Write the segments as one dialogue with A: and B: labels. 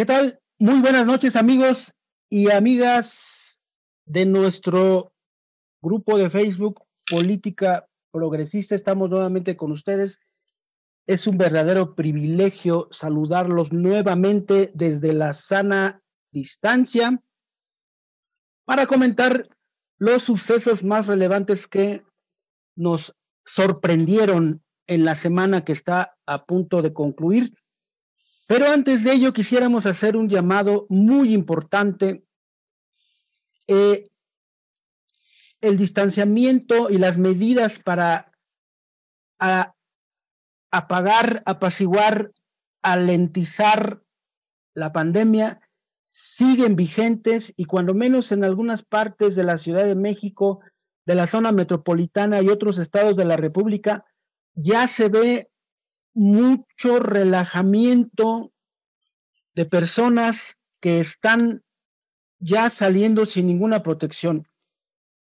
A: ¿Qué tal? Muy buenas noches amigos y amigas de nuestro grupo de Facebook Política Progresista. Estamos nuevamente con ustedes. Es un verdadero privilegio saludarlos nuevamente desde la sana distancia para comentar los sucesos más relevantes que nos sorprendieron en la semana que está a punto de concluir. Pero antes de ello quisiéramos hacer un llamado muy importante. Eh, el distanciamiento y las medidas para apagar, apaciguar, alentizar la pandemia siguen vigentes y cuando menos en algunas partes de la Ciudad de México, de la zona metropolitana y otros estados de la República, ya se ve mucho relajamiento de personas que están ya saliendo sin ninguna protección.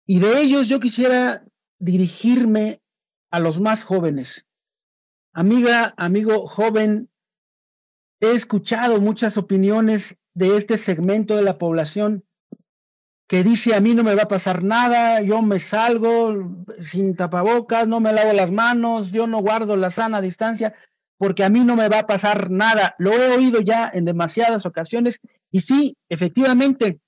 A: Y de ellos yo quisiera dirigirme a los más jóvenes. Amiga, amigo joven, he escuchado muchas opiniones de este segmento de la población que dice a mí no me va a pasar nada, yo me salgo sin tapabocas, no me lavo las manos, yo no guardo la sana distancia, porque a mí no me va a pasar nada. Lo he oído ya en demasiadas ocasiones y sí, efectivamente,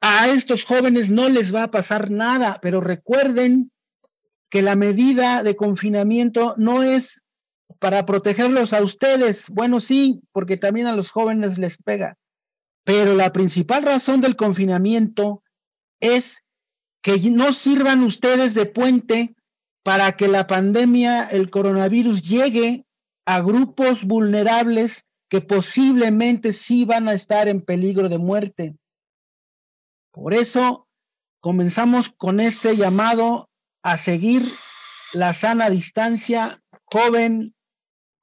A: a estos jóvenes no les va a pasar nada, pero recuerden que la medida de confinamiento no es para protegerlos a ustedes. Bueno, sí, porque también a los jóvenes les pega, pero la principal razón del confinamiento es que no sirvan ustedes de puente para que la pandemia, el coronavirus, llegue a grupos vulnerables que posiblemente sí van a estar en peligro de muerte. Por eso comenzamos con este llamado a seguir la sana distancia, joven,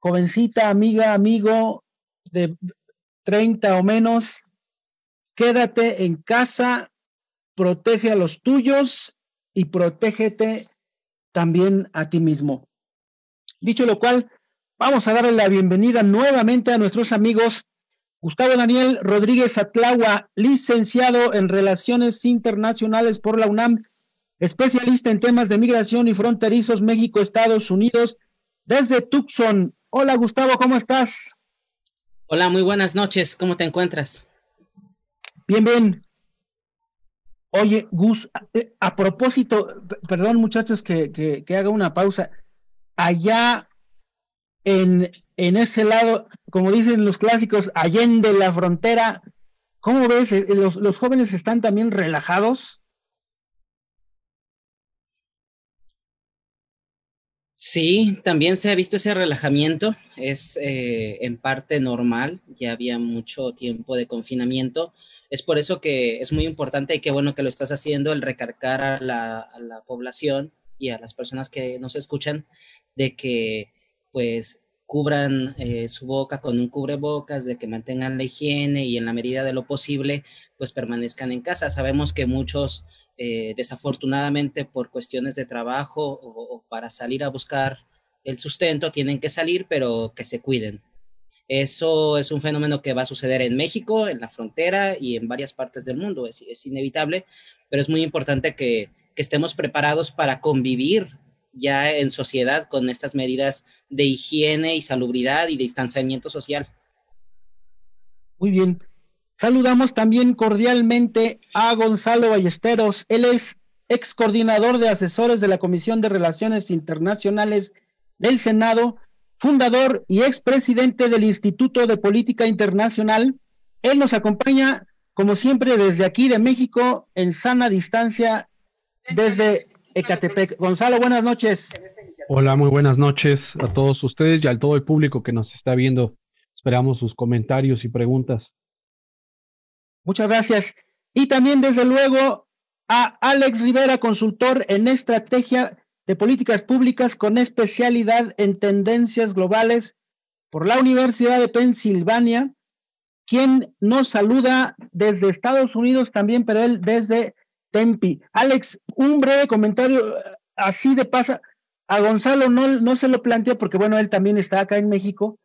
A: jovencita, amiga, amigo de 30 o menos, quédate en casa, protege a los tuyos y protégete también a ti mismo. Dicho lo cual, vamos a darle la bienvenida nuevamente a nuestros amigos Gustavo Daniel Rodríguez Atlaua, licenciado en Relaciones Internacionales por la UNAM, especialista en temas de migración y fronterizos México-Estados Unidos, desde Tucson. Hola Gustavo, ¿cómo estás?
B: Hola, muy buenas noches, ¿cómo te encuentras?
A: Bien, bien. Oye, Gus, eh, a, propósito, perdón muchachos que, que, haga una pausa. Allá en, en ese lado, como dicen los clásicos, allende la frontera, ¿cómo ves? Eh, ¿Los, los jóvenes están también relajados?
B: Sí, también se ha visto ese relajamiento, es eh, en parte normal, ya había mucho tiempo de confinamiento, es por eso que es muy importante y qué bueno que lo estás haciendo, el recargar a la, población y a las personas que nos escuchan de que pues cubran eh, su boca con un cubrebocas, de que mantengan la higiene y en la medida de lo posible, pues permanezcan en casa. Sabemos que muchos, eh, desafortunadamente, por cuestiones de trabajo o, para salir a buscar el sustento, tienen que salir, pero que se cuiden. Eso es un fenómeno que va a suceder en México, en la frontera y en varias partes del mundo. Es, es inevitable, pero es muy importante que, que, estemos preparados para convivir ya en sociedad con estas medidas de higiene y salubridad y distanciamiento social.
A: Muy bien. Saludamos también cordialmente a Gonzalo Ballesteros. Él es ex coordinador de asesores de la Comisión de Relaciones Internacionales del Senado fundador y expresidente del Instituto de Política Internacional. Él nos acompaña, como siempre, desde aquí de México, en sana distancia, desde Ecatepec. Gonzalo, buenas noches.
C: Hola, muy buenas noches a todos ustedes y a todo el público que nos está viendo. Esperamos sus comentarios y preguntas.
A: Muchas gracias. Y también, desde luego, a Alex Rivera, consultor en estrategia de Políticas Públicas con especialidad en tendencias globales por la Universidad de Pensilvania, quien nos saluda desde Estados Unidos también, pero él desde Tempi. Alex, un breve comentario así de pasa. A Gonzalo no, no se lo plantea porque, bueno, él también está acá en México,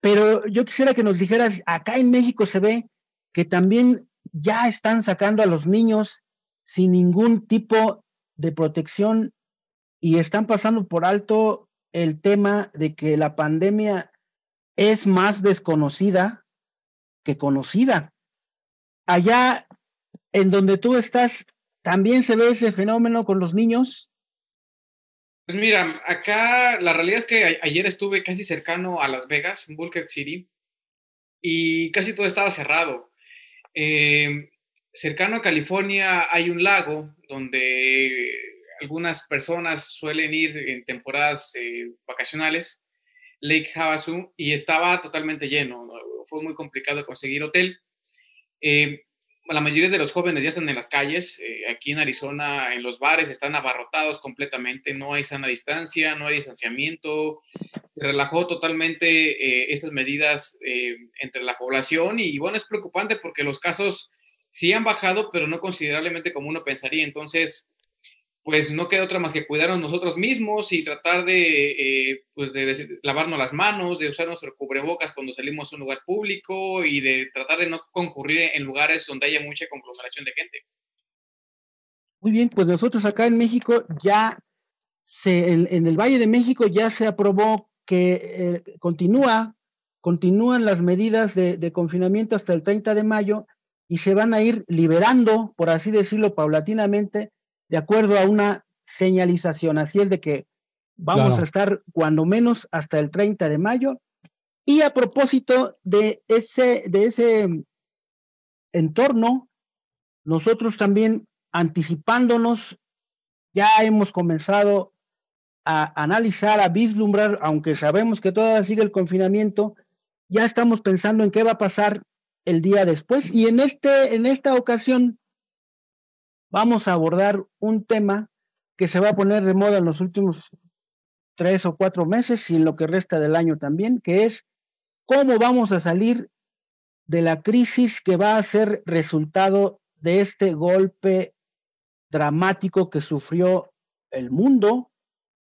A: Pero yo quisiera que nos dijeras, acá en México se ve que también ya están sacando a los niños sin ningún tipo de protección y están pasando por alto el tema de que la pandemia es más desconocida que conocida. Allá en donde tú estás, ¿también se ve ese fenómeno con los niños?
D: Pues mira, acá la realidad es que ayer estuve casi cercano a Las Vegas, en City, y casi todo estaba cerrado. Eh, cercano a California hay un lago donde algunas personas suelen ir en temporadas eh, vacacionales, Lake Havasu, y estaba totalmente lleno. Fue muy complicado conseguir hotel. Eh, la mayoría de los jóvenes ya están en las calles. Eh, aquí en Arizona, en los bares, están abarrotados completamente. No hay sana distancia, no hay distanciamiento. Se relajó totalmente estas medidas entre la población y, bueno, es preocupante porque los casos sí han bajado, pero no considerablemente como uno pensaría. Entonces, pues no queda otra más que cuidarnos nosotros mismos y tratar de, eh, pues de, lavarnos las manos, de usar nuestro cubrebocas cuando salimos a un lugar público y de tratar de no concurrir en lugares donde haya mucha conglomeración de gente.
A: Muy bien, pues nosotros acá en México ya se, en, el Valle de México ya se aprobó que eh, continúa, continúan las medidas de, de confinamiento hasta el 30 de mayo y se van a ir liberando, por así decirlo, paulatinamente de acuerdo a una señalización, así es de que vamos a estar cuando menos hasta el 30 de mayo. Y a propósito de ese, de ese entorno, nosotros también anticipándonos, ya hemos comenzado a analizar, a vislumbrar, aunque sabemos que todavía sigue el confinamiento, ya estamos pensando en qué va a pasar el día después. Y en, este, en esta ocasión vamos a abordar un tema que se va a poner de moda en los últimos tres o cuatro meses y en lo que resta del año también, que es cómo vamos a salir de la crisis que va a ser resultado de este golpe dramático que sufrió el mundo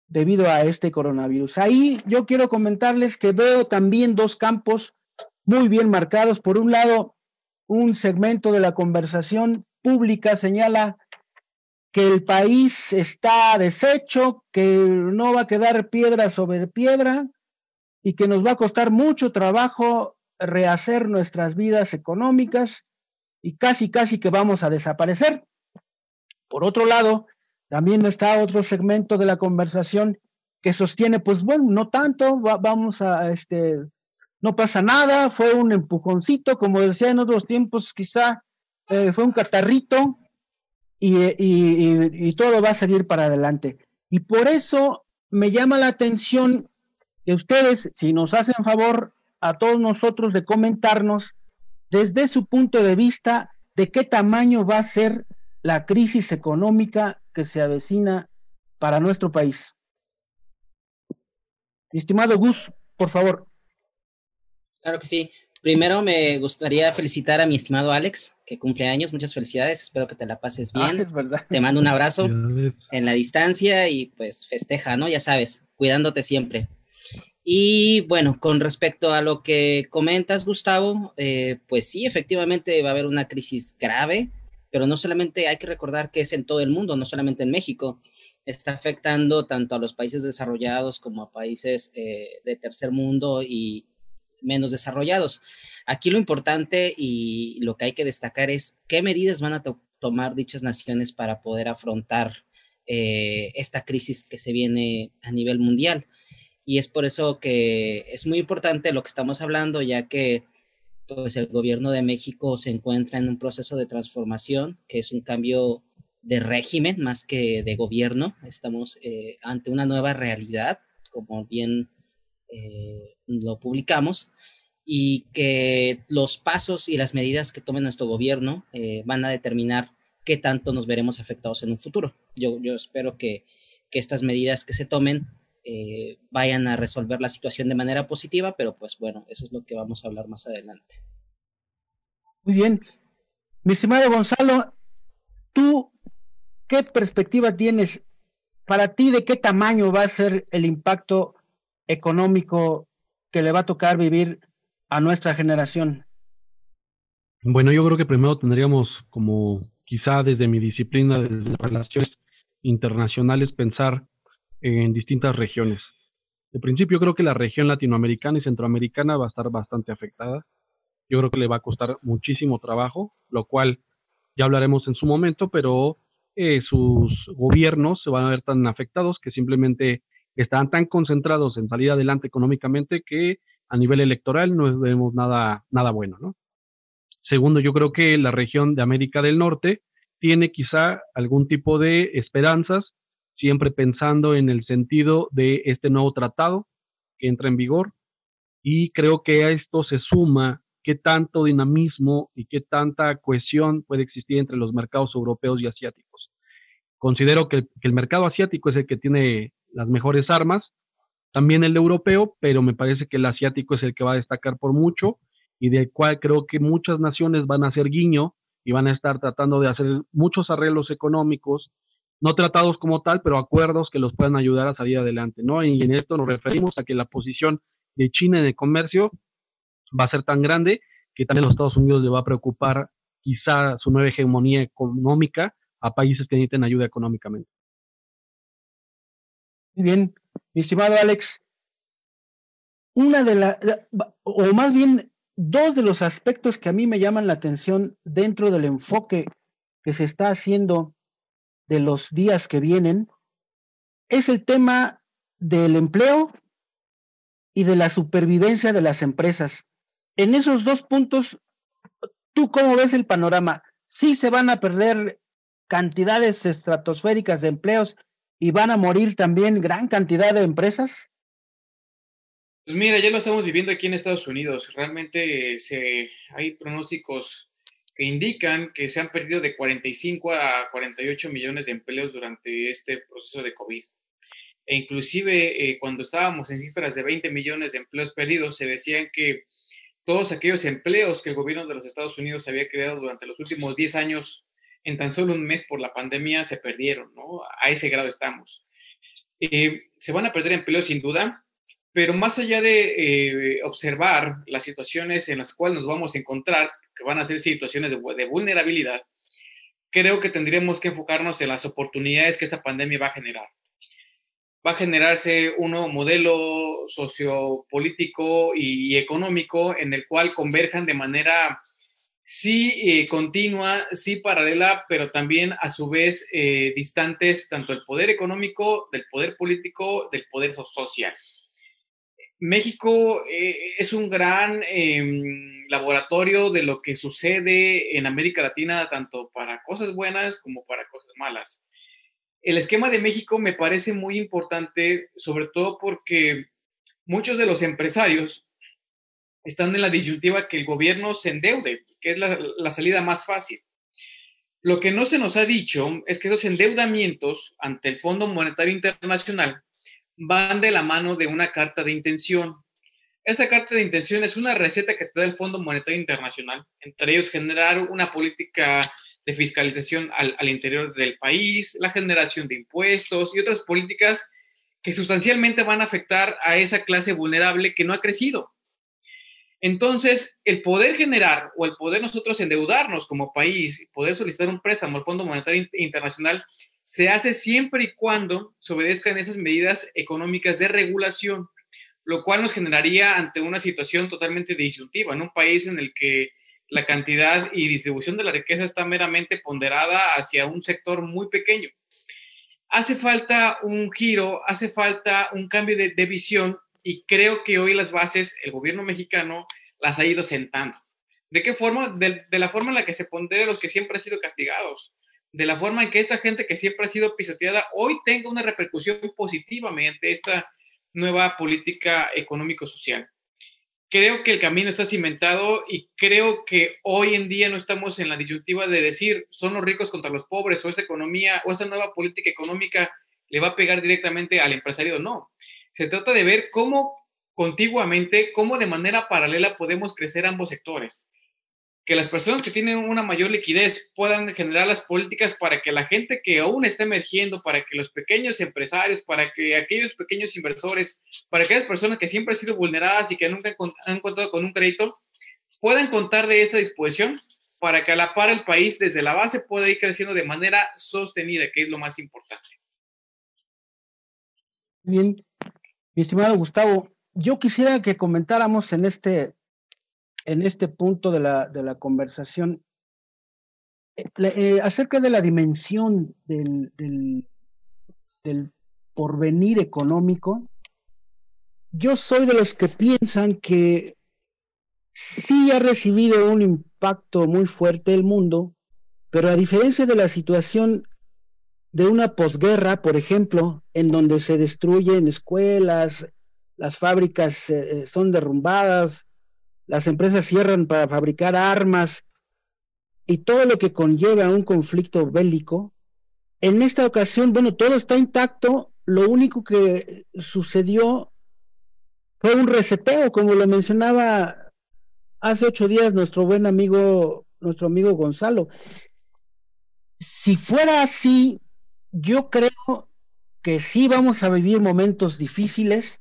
A: debido a este coronavirus. Ahí yo quiero comentarles que veo también dos campos muy bien marcados. Por un lado, un segmento de la conversación pública señala que el país está deshecho, que no va a quedar piedra sobre piedra y que nos va a costar mucho trabajo rehacer nuestras vidas económicas y casi, casi que vamos a desaparecer. Por otro lado, también está otro segmento de la conversación que sostiene, pues bueno, no tanto, vamos a, este, no pasa nada, fue un empujoncito, como decía en otros tiempos, quizá eh, fue un catarrito y, todo va a salir para adelante. Y por eso me llama la atención que ustedes, si nos hacen favor a todos nosotros de comentarnos desde su punto de vista de qué tamaño va a ser la crisis económica que se avecina para nuestro país. estimado Gus, por favor.
B: Claro que sí. Primero me gustaría felicitar a mi estimado Alex, que cumple años. Muchas felicidades. Espero que te la pases ah, bien. Te mando un abrazo en la distancia y pues festeja, ¿no? Ya sabes, cuidándote siempre. Y bueno, con respecto a lo que comentas, Gustavo, eh, pues sí, efectivamente va a haber una crisis grave, pero no solamente hay que recordar que es en todo el mundo, no solamente en México. Está afectando tanto a los países desarrollados como a países eh, de tercer mundo y, menos desarrollados. Aquí lo importante y lo que hay que destacar es qué medidas van a tomar dichas naciones para poder afrontar eh, esta crisis que se viene a nivel mundial. Y es por eso que es muy importante lo que estamos hablando, ya que pues, el gobierno de México se encuentra en un proceso de transformación, que es un cambio de régimen más que de gobierno. Estamos eh, ante una nueva realidad, como bien eh, lo publicamos y que los pasos y las medidas que tome nuestro gobierno eh, van a determinar qué tanto nos veremos afectados en un futuro. Yo, espero que, que estas medidas que se tomen eh, vayan a resolver la situación de manera positiva, pero pues bueno, eso es lo que vamos a hablar más adelante.
A: Muy bien. Mi estimado Gonzalo, ¿tú qué perspectiva tienes para ti de qué tamaño va a ser el impacto económico que le va a tocar vivir a nuestra generación?
C: Bueno, yo creo que primero tendríamos como quizá desde mi disciplina de relaciones internacionales pensar en distintas regiones. De principio creo que la región latinoamericana y centroamericana va a estar bastante afectada. Yo creo que le va a costar muchísimo trabajo, lo cual ya hablaremos en su momento, pero eh, sus gobiernos se van a ver tan afectados que simplemente están tan concentrados en salir adelante económicamente que a nivel electoral no vemos nada, nada bueno, ¿no? Segundo, yo creo que la región de América del Norte tiene quizá algún tipo de esperanzas, siempre pensando en el sentido de este nuevo tratado que entra en vigor. Y creo que a esto se suma qué tanto dinamismo y qué tanta cohesión puede existir entre los mercados europeos y asiáticos. Considero que, que el mercado asiático es el que tiene las mejores armas, también el europeo, pero me parece que el asiático es el que va a destacar por mucho y del cual creo que muchas naciones van a hacer guiño y van a estar tratando de hacer muchos arreglos económicos, no tratados como tal, pero acuerdos que los puedan ayudar a salir adelante, ¿no? Y en esto nos referimos a que la posición de China en el comercio va a ser tan grande que también los Estados Unidos le va a preocupar quizá su nueva hegemonía económica a países que necesiten ayuda económicamente.
A: Muy bien, mi estimado Alex, una de las, o más bien dos de los aspectos que a mí me llaman la atención dentro del enfoque que se está haciendo de los días que vienen es el tema del empleo y de la supervivencia de las empresas. En esos dos puntos, ¿tú cómo ves el panorama? ¿Sí se van a perder cantidades estratosféricas de empleos y van a morir también gran cantidad de empresas?
D: Pues mira, ya lo estamos viviendo aquí en Estados Unidos. Realmente se, hay pronósticos que indican que se han perdido de 45 a 48 millones de empleos durante este proceso de COVID. E inclusive eh, cuando estábamos en cifras de 20 millones de empleos perdidos, se decían que todos aquellos empleos que el gobierno de los Estados Unidos había creado durante los últimos 10 años en tan solo un mes por la pandemia se perdieron, ¿no? A ese grado estamos. Eh, se van a perder empleos sin duda, pero más allá de eh, observar las situaciones en las cuales nos vamos a encontrar, que van a ser situaciones de, de vulnerabilidad, creo que tendríamos que enfocarnos en las oportunidades que esta pandemia va a generar. Va a generarse un nuevo modelo sociopolítico y económico en el cual converjan de manera sí eh, continua, sí paralela, pero también a su vez eh, distantes tanto del poder económico, del poder político, del poder social. México eh, es un gran em, laboratorio de lo que sucede en América Latina, tanto para cosas buenas como para cosas malas. El esquema de México me parece muy importante, sobre todo porque muchos de los empresarios están en la disyuntiva que el gobierno se endeude, que es la, salida más fácil. Lo que no se nos ha dicho es que esos endeudamientos ante el Fondo Monetario Internacional van de la mano de una carta de intención. Esta carta de intención es una receta que te da el Fondo Monetario Internacional, entre ellos generar una política de fiscalización al, al, interior del país, la generación de impuestos y otras políticas que sustancialmente van a afectar a esa clase vulnerable que no ha crecido. Entonces, el poder generar o el poder nosotros endeudarnos como país, poder solicitar un préstamo al Fondo Monetario Internacional, se hace siempre y cuando se obedezcan esas medidas económicas de regulación, lo cual nos generaría ante una situación totalmente disyuntiva, en un país en el que la cantidad y distribución de la riqueza está meramente ponderada hacia un sector muy pequeño. Hace falta un giro, hace falta un cambio de, de visión y creo que hoy las bases, el gobierno mexicano las ha ido sentando. ¿De qué forma? De, la forma en la que se pondera los que siempre han sido castigados, de la forma en que esta gente que siempre ha sido pisoteada hoy tenga una repercusión positiva mediante esta nueva política económico-social. Creo que el camino está cimentado y creo que hoy en día no estamos en la disyuntiva de decir son los ricos contra los pobres o esa economía o esa nueva política económica le va a pegar directamente al empresario. No, se trata de ver cómo contiguamente, cómo de manera paralela podemos crecer ambos sectores. que las personas que tienen una mayor liquidez puedan generar las políticas para que la gente que aún está emergiendo, para que los pequeños empresarios, para que aquellos pequeños inversores, para aquellas personas que siempre han sido vulneradas y que nunca han contado con un crédito, puedan contar de esa disposición para que a la par el país desde la base pueda ir creciendo de manera sostenida, que es lo más importante.
A: Bien, mi estimado Gustavo, yo quisiera que comentáramos en este en este punto de la, de la conversación eh, eh, acerca de la dimensión del, del, del porvenir económico. Yo soy de los que piensan que sí ha recibido un impacto muy fuerte el mundo, pero a diferencia de la situación de una posguerra, por ejemplo, en donde se destruyen escuelas, las fábricas eh, son derrumbadas, las empresas cierran para fabricar armas y todo lo que conlleva un conflicto bélico. En esta ocasión, bueno, todo está intacto, lo único que sucedió fue un reseteo, como lo mencionaba hace ocho días nuestro buen amigo, nuestro amigo Gonzalo. Si fuera así, yo creo que sí vamos a vivir momentos difíciles,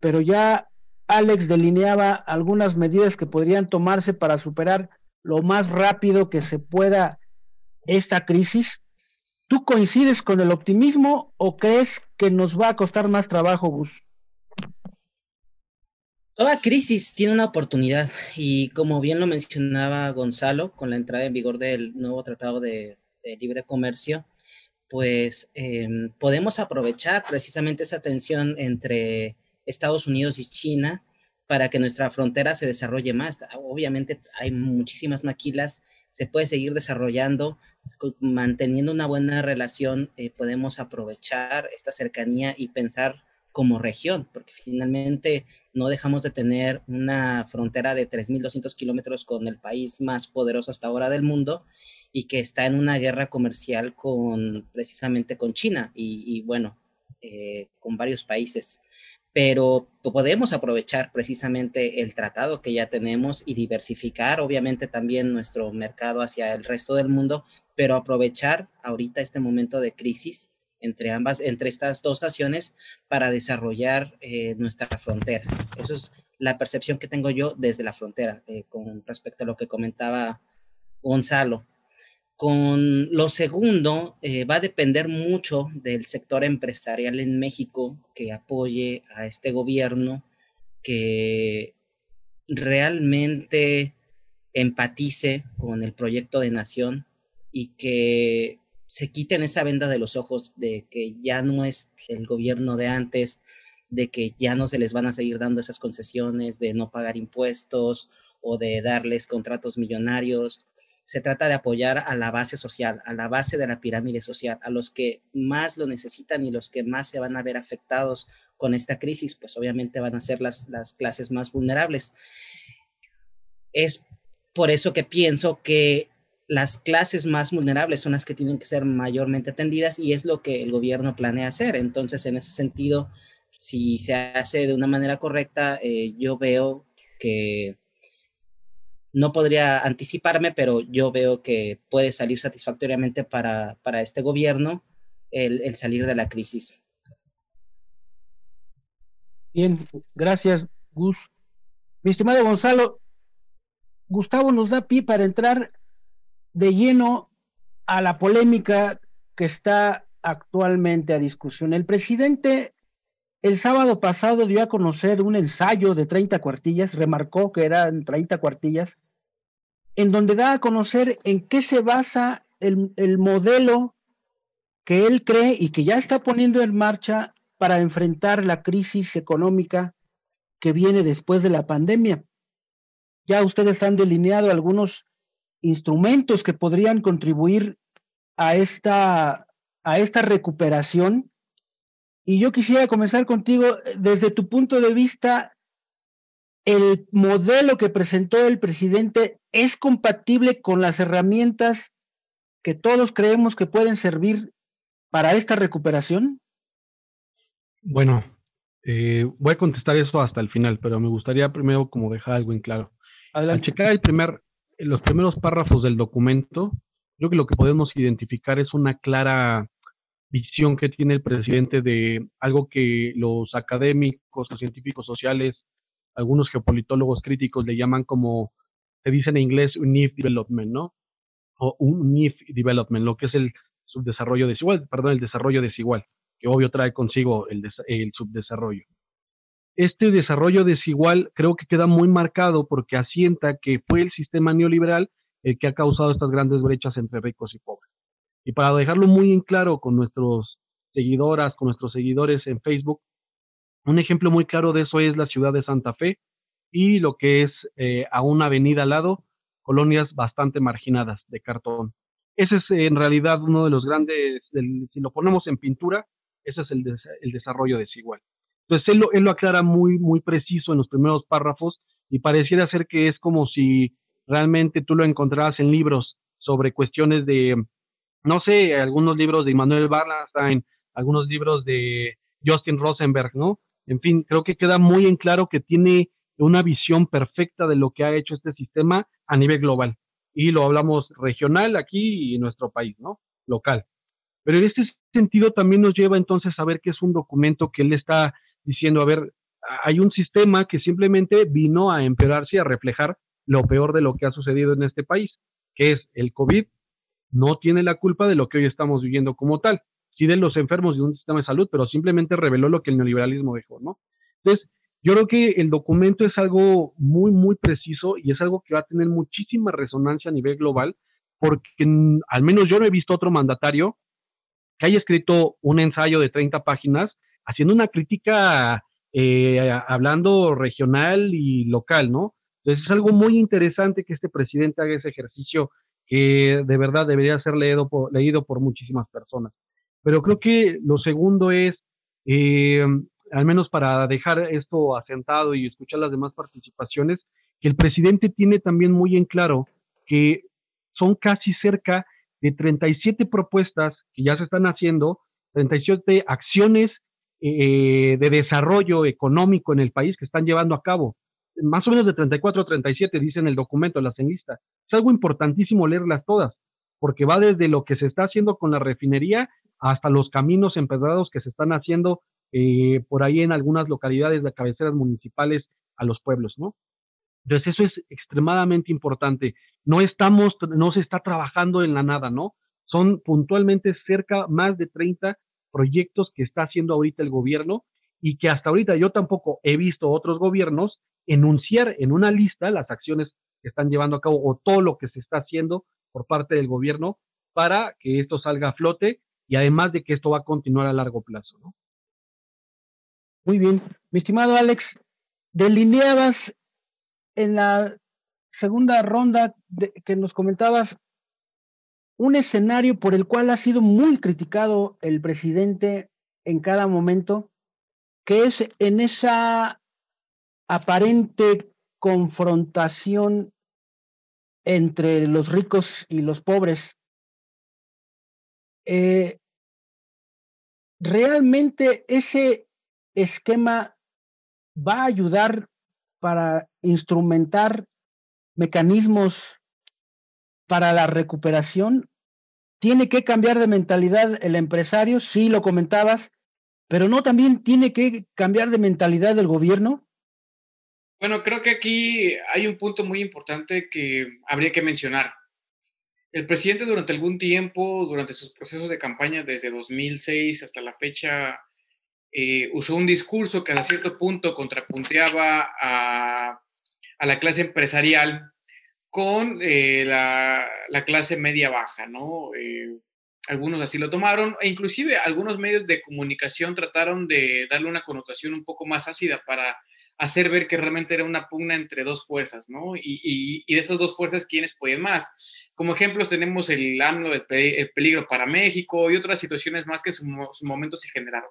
A: pero ya Alex delineaba algunas medidas que podrían tomarse para superar lo más rápido que se pueda esta crisis. ¿Tú coincides con el optimismo o crees que nos va a costar más trabajo, Gus?
B: Toda crisis tiene una oportunidad y como bien lo mencionaba Gonzalo, con la entrada en vigor del nuevo Tratado de, Libre Comercio, pues em, podemos aprovechar precisamente esa tensión entre Estados Unidos y China para que nuestra frontera se desarrolle más. Obviamente hay muchísimas maquilas, se puede seguir desarrollando, manteniendo una buena relación, eh, podemos aprovechar esta cercanía y pensar como región, porque finalmente no dejamos de tener una frontera de 3.200 kilómetros con el país más poderoso hasta ahora del mundo y que está en una guerra comercial con precisamente con China y, bueno, eh, con varios países pero podemos aprovechar precisamente el tratado que ya tenemos y diversificar obviamente también nuestro mercado hacia el resto del mundo, pero aprovechar ahorita este momento de crisis entre ambas, entre estas dos naciones para desarrollar eh, nuestra frontera. Eso es la percepción que tengo yo desde la frontera eh, con respecto a lo que comentaba Gonzalo. Con lo segundo, eh, va a depender mucho del sector empresarial en México que apoye a este gobierno, que realmente empatice con el proyecto de nación y que se quiten esa venda de los ojos de que ya no es el gobierno de antes, de que ya no se les van a seguir dando esas concesiones de no pagar impuestos o de darles contratos millonarios se trata de apoyar a la base social, a la base de la pirámide social, a los que más lo necesitan y los que más se van a ver afectados con esta crisis, pues obviamente van a ser las, las clases más vulnerables. Es por eso que pienso que las clases más vulnerables son las que tienen que ser mayormente atendidas y es lo que el gobierno planea hacer. Entonces, en ese sentido, si se hace de una manera correcta, eh, yo veo que no podría anticiparme, pero yo veo que puede salir satisfactoriamente para, este gobierno el, salir de la crisis.
A: Bien, gracias, Gus. Mi estimado Gonzalo, Gustavo nos da pie para entrar de lleno a la polémica que está actualmente a discusión. El presidente el sábado pasado dio a conocer un ensayo de 30 cuartillas, remarcó que eran 30 cuartillas, en donde da a conocer en qué se basa el, el modelo que él cree y que ya está poniendo en marcha para enfrentar la crisis económica que viene después de la pandemia. Ya ustedes han delineado algunos instrumentos que podrían contribuir a esta, a esta recuperación. Y yo quisiera comenzar contigo desde tu punto de vista, el modelo que presentó el presidente es compatible con las herramientas que todos creemos que pueden servir para esta recuperación?
C: Bueno, eh, voy a contestar eso hasta el final, pero me gustaría primero como dejar algo en claro. Al checar el primer, los primeros párrafos del documento, creo que lo que podemos identificar es una clara visión que tiene el presidente de algo que los académicos, los científicos sociales, algunos geopolitólogos críticos le llaman como, se dice en inglés, un NIF development, ¿no? O un NIF development, lo que es el subdesarrollo desigual, perdón, el desarrollo desigual, que obvio trae consigo el, el subdesarrollo. Este desarrollo desigual creo que queda muy marcado porque asienta que fue el sistema neoliberal el que ha causado estas grandes brechas entre ricos y pobres. Y para dejarlo muy en claro con nuestros seguidoras, con nuestros seguidores en Facebook, un ejemplo muy claro de eso es la ciudad de Santa Fe y lo que es eh, a una avenida al lado, colonias bastante marginadas de cartón. Ese es en realidad uno de los grandes, si lo ponemos en pintura, ese es el, el desarrollo desigual. Entonces él lo, él lo aclara muy, muy preciso en los primeros párrafos y pareciera ser que es como si realmente tú lo encontraras en libros sobre cuestiones de, no sé, algunos libros de Immanuel Bernstein, algunos libros de Justin Rosenberg, ¿no? En fin, creo que queda muy en claro que tiene una visión perfecta de lo que ha hecho este sistema a nivel global. Y lo hablamos regional aquí y nuestro país, ¿no? Local. Pero en este sentido también nos lleva entonces a ver que es un documento que él está diciendo, a ver, hay un sistema que simplemente vino a empeorarse y a reflejar lo peor de lo que ha sucedido en este país, que es el COVID, no tiene la culpa de lo que hoy estamos viviendo como tal, sí de los enfermos de un sistema de salud, pero simplemente reveló lo que el neoliberalismo dejó, ¿no? Entonces, yo creo que el documento es algo muy, muy preciso y es algo que va a tener muchísima resonancia a nivel global, porque al menos yo no he visto otro mandatario que haya escrito un ensayo de 30 páginas haciendo una crítica eh, hablando regional y local, ¿no? Entonces es algo muy interesante que este presidente haga ese ejercicio que de verdad debería ser leído por, leído por muchísimas personas. Pero creo que lo segundo es, eh, al menos para dejar esto asentado y escuchar las demás participaciones, que el presidente tiene también muy en claro que son casi cerca de 37 propuestas que ya se están haciendo, 37 acciones eh, de desarrollo económico en el país que están llevando a cabo. Más o menos de 34 a 37 dice en el documento, la cenista. Es algo importantísimo leerlas todas, porque va desde lo que se está haciendo con la refinería hasta los caminos empedrados que se están haciendo eh, por ahí en algunas localidades de cabeceras municipales a los pueblos, ¿no? Entonces eso es extremadamente importante. No estamos, no se está trabajando en la nada, ¿no? Son puntualmente cerca más de 30 proyectos que está haciendo ahorita el gobierno y que hasta ahorita yo tampoco he visto otros gobiernos enunciar en una lista las acciones que están llevando a cabo o todo lo que se está haciendo por parte del gobierno para que esto salga a flote y además de que esto va a continuar a largo plazo. ¿no?
A: Muy bien. Mi estimado Alex, delineabas en la segunda ronda que nos comentabas un escenario por el cual ha sido muy criticado el presidente en cada momento, que es en esa aparente confrontación entre los ricos y los pobres. Eh, realmente ese esquema va a ayudar para instrumentar mecanismos para la recuperación. Tiene que cambiar de mentalidad el empresario, sí lo comentabas, pero no también tiene que cambiar de mentalidad el gobierno.
D: Bueno, creo que aquí hay un punto muy importante que habría que mencionar. El presidente durante algún tiempo, durante sus procesos de campaña desde 2006 hasta la fecha, eh, usó un discurso que a cierto punto contrapunteaba a, la clase empresarial con eh, la, clase media-baja, ¿no? Eh, algunos así lo tomaron, e inclusive algunos medios de comunicación trataron de darle una connotación un poco más ácida para hacer ver que realmente era una pugna entre dos fuerzas, ¿no? Y, de esas dos fuerzas, ¿quiénes pueden más? Como ejemplos tenemos el AMLO, el, peligro para México y otras situaciones más que en su, su momento se generaron.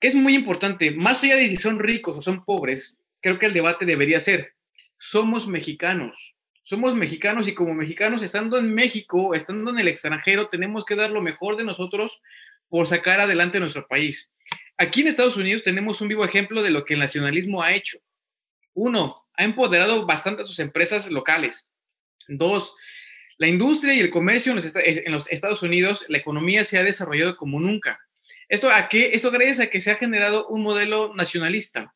D: Que es muy importante, más allá de si son ricos o son pobres, creo que el debate debería ser, somos mexicanos. Somos mexicanos y como mexicanos, estando en México, estando en el extranjero, tenemos que dar lo mejor de nosotros por sacar adelante nuestro país. Aquí en Estados Unidos tenemos un vivo ejemplo de lo que el nacionalismo ha hecho. Uno, ha empoderado bastante a sus empresas locales. Dos, la industria y el comercio en los, Estados Unidos, la economía se ha desarrollado como nunca. ¿Esto a qué? Esto gracias a que se ha generado un modelo nacionalista.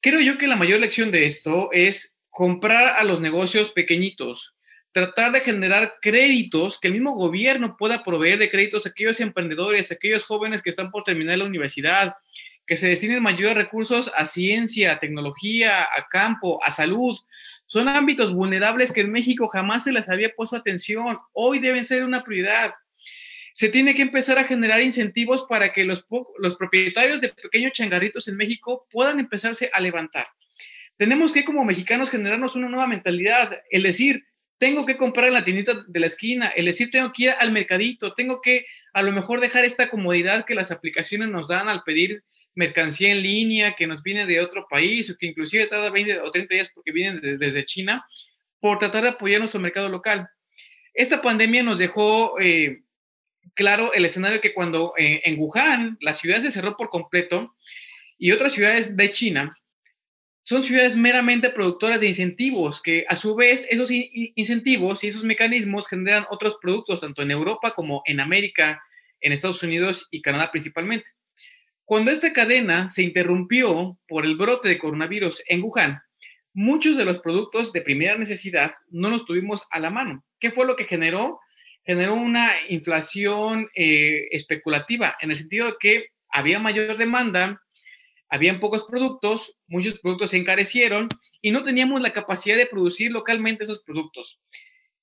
D: Creo yo que la mayor lección de esto es comprar a los negocios pequeñitos, tratar de generar créditos, que el mismo gobierno pueda proveer de créditos a aquellos emprendedores, a aquellos jóvenes que están por terminar la universidad, que se destinen mayores recursos a ciencia, a tecnología, a campo, a salud. Son ámbitos vulnerables que en México jamás se les había puesto atención. Hoy deben ser una prioridad. Se tiene que empezar a generar incentivos para que los, los propietarios de pequeños changarritos en México puedan empezarse a levantar. Tenemos que como mexicanos generarnos una nueva mentalidad, el decir, tengo que comprar en la tiendita de la esquina, el decir, tengo que ir al mercadito, tengo que a lo mejor dejar esta comodidad que las aplicaciones nos dan al pedir mercancía en línea que nos viene de otro país o que inclusive tarda 20 o 30 días porque vienen desde China, por tratar de apoyar nuestro mercado local. Esta pandemia nos dejó eh, claro el escenario que cuando eh, en Wuhan la ciudad se cerró por completo y otras ciudades de China son ciudades meramente productoras de incentivos, que a su vez esos incentivos y esos mecanismos generan otros productos, tanto en Europa como en América, en Estados Unidos y Canadá principalmente. Cuando esta cadena se interrumpió por el brote de coronavirus en Wuhan, muchos de los productos de primera necesidad no los tuvimos a la mano. ¿Qué fue lo que generó? Generó una inflación eh, especulativa, en el sentido de que había mayor demanda, habían pocos productos, muchos productos se encarecieron y no teníamos la capacidad de producir localmente esos productos.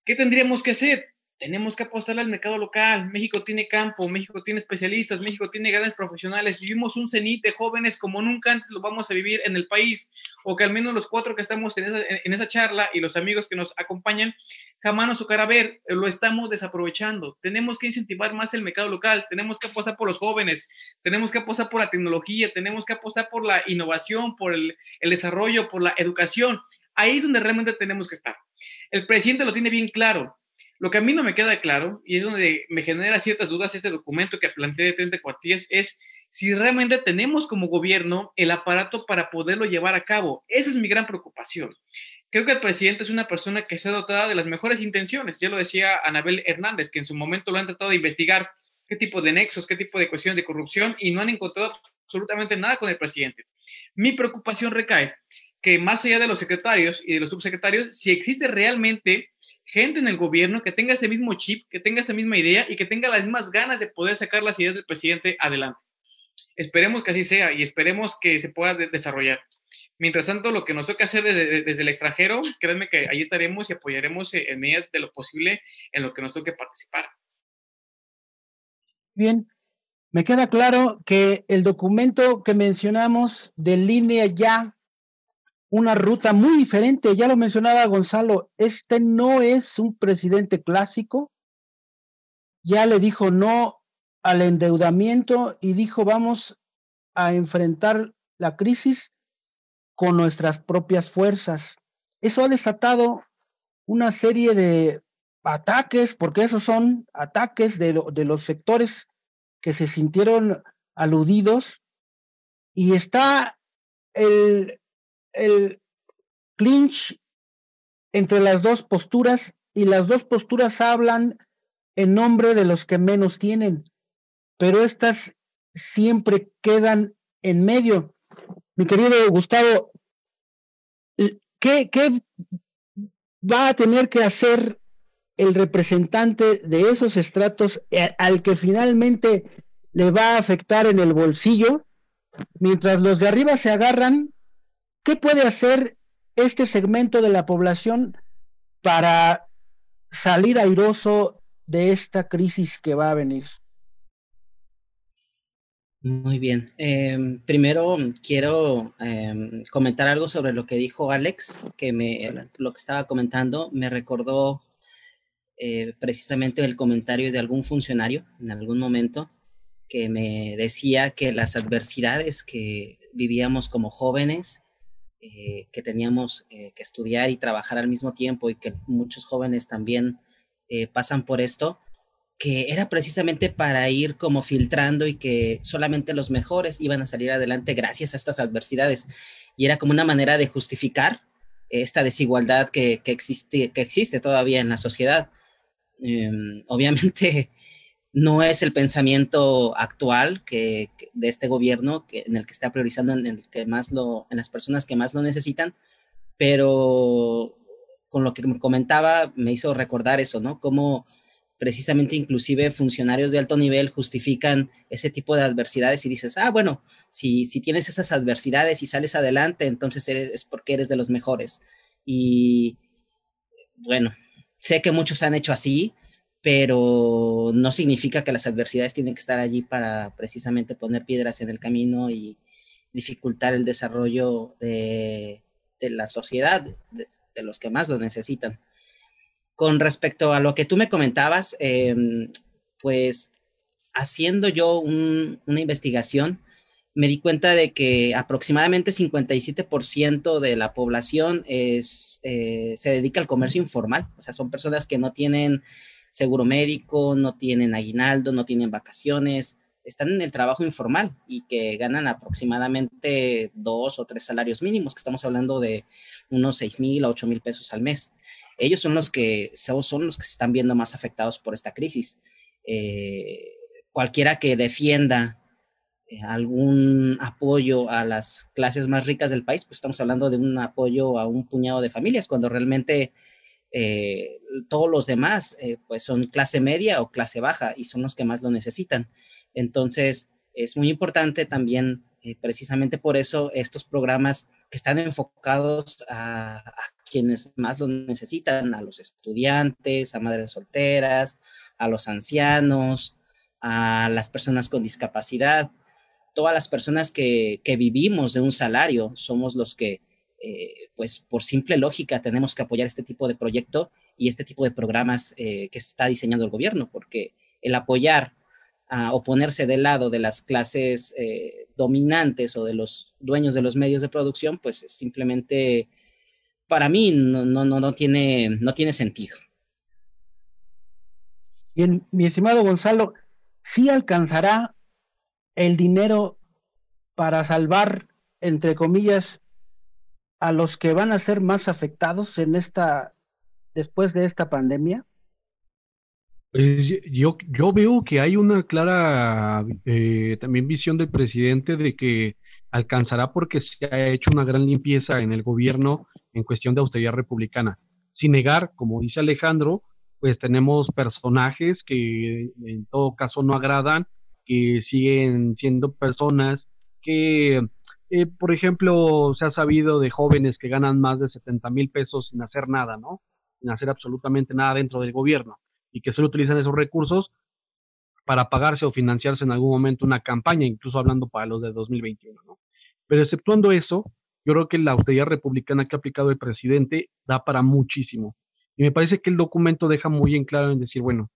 D: ¿Qué tendríamos que hacer? Tenemos que apostar al mercado local. México tiene campo, México tiene especialistas, México tiene grandes profesionales. Vivimos un cenit de jóvenes como nunca antes lo vamos a vivir en el país, o que al menos los cuatro que estamos en esa, en esa charla y los amigos que nos acompañan jamás nos tocará ver, lo estamos desaprovechando. Tenemos que incentivar más el mercado local, tenemos que apostar por los jóvenes, tenemos que apostar por la tecnología, tenemos que apostar por la innovación, por el, el desarrollo, por la educación. Ahí es donde realmente tenemos que estar. El presidente lo tiene bien claro. Lo que a mí no me queda claro, y es donde me genera ciertas dudas este documento que planteé de 30 cuartillas, es si realmente tenemos como gobierno el aparato para poderlo llevar a cabo. Esa es mi gran preocupación. Creo que el presidente es una persona que ha dotada de las mejores intenciones. Ya lo decía Anabel Hernández, que en su momento lo han tratado de investigar qué tipo de nexos, qué tipo de cuestiones de corrupción y no han encontrado absolutamente nada con el presidente. Mi preocupación recae que más allá de los secretarios y de los subsecretarios, si existe realmente gente en el gobierno que tenga ese mismo chip, que tenga esa misma idea y que tenga las mismas ganas de poder sacar las ideas del presidente adelante. Esperemos que así sea y esperemos que se pueda desarrollar. Mientras tanto, lo que nos toca hacer desde, el extranjero, créanme que ahí estaremos y apoyaremos en medida de lo posible en lo que nos toque participar.
A: Bien, me queda claro que el documento que mencionamos de línea ya una ruta muy diferente, ya lo mencionaba Gonzalo, este no es un presidente clásico, ya le dijo no al endeudamiento y dijo vamos a enfrentar la crisis con nuestras propias fuerzas. Eso ha desatado una serie de ataques, porque esos son ataques de, de los sectores que se sintieron aludidos, y está el, el clinch entre las dos posturas, y las dos posturas hablan en nombre de los que menos tienen, pero estas siempre quedan en medio mi querido Gustavo, ¿qué, va a tener que hacer el representante de esos estratos eh, al que finalmente le va a afectar en el bolsillo? Mientras los de arriba se agarran, ¿qué puede hacer este segmento de la población para salir airoso de esta crisis que va a venir?
B: Muy bien. Em, primero quiero em, comentar algo sobre lo que dijo Alex, que me, lo que estaba comentando me recordó eh, precisamente el comentario de algún funcionario en algún momento que me decía que las adversidades que vivíamos como jóvenes, eh, que teníamos eh, que estudiar y trabajar al mismo tiempo y que muchos jóvenes también pasan por esto, que era precisamente para ir como filtrando y que solamente los mejores iban a salir adelante gracias a estas adversidades. Y era como una manera de justificar esta desigualdad que, existe, que existe todavía en la sociedad. Em, obviamente no es el pensamiento actual que, de este gobierno que, en el que está priorizando en, el que más lo, en las personas que más lo necesitan, pero con lo que me comentaba me hizo recordar eso, ¿no? Cómo precisamente inclusive funcionarios de alto nivel justifican ese tipo de adversidades y dices, ah, bueno, si, si tienes esas adversidades y sales adelante, entonces eres, es porque eres de los mejores. Y bueno, sé que muchos han hecho así, pero no significa que las adversidades tienen que estar allí para precisamente poner piedras en el camino y dificultar el desarrollo de, de la sociedad, de los que más lo necesitan. Con respecto a lo que tú me comentabas, em, pues haciendo yo una investigación, me di cuenta de que aproximadamente 57% de la población es, eh, se dedica al comercio informal, o sea, son personas que no tienen seguro médico, no tienen aguinaldo, no tienen vacaciones, están en el trabajo informal y que ganan aproximadamente dos o tres salarios mínimos, que estamos hablando de unos seis mil a ocho mil pesos al mes ellos son los que son los que se están viendo más afectados por esta crisis. Eh, cualquiera que defienda eh, algún apoyo a las clases más ricas del país, pues estamos hablando de un apoyo a un puñado de familias, cuando realmente eh, todos los demás pues son clase media o clase baja y son los que más lo necesitan. Entonces, es muy importante también, precisamente por eso, estos programas que están enfocados a, quienes más lo necesitan, a los estudiantes, a madres solteras, a los ancianos, a las personas con discapacidad, todas las personas que, vivimos de un salario, somos los que, eh, pues por simple lógica, tenemos que apoyar este tipo de proyecto y este tipo de programas eh, que está diseñando el gobierno, porque el apoyar a oponerse del lado de las clases eh, dominantes o de los dueños de los medios de producción, pues simplemente para mí no, no, no, tiene, no tiene sentido.
A: Bien, mi estimado Gonzalo, ¿sí alcanzará el dinero para salvar, entre comillas, a los que van a ser más afectados en esta, después de esta pandemia?
C: Pues, yo, yo veo que hay una clara eh, también visión del presidente de que alcanzará porque se ha hecho una gran limpieza en el gobierno en cuestión de austeridad republicana. Sin negar, como dice Alejandro, pues tenemos personajes que en todo caso no agradan, que siguen siendo personas que, eh, por ejemplo, se ha sabido de jóvenes que ganan más de 70 mil pesos sin hacer nada, ¿no? Sin hacer absolutamente nada dentro del gobierno y que solo utilizan esos recursos para pagarse o financiarse en algún momento una campaña, incluso hablando para los de 2021, ¿no? Pero exceptuando eso, yo creo que la austeridad republicana que ha aplicado el presidente da para muchísimo. Y me parece que el documento deja muy en claro en decir, bueno,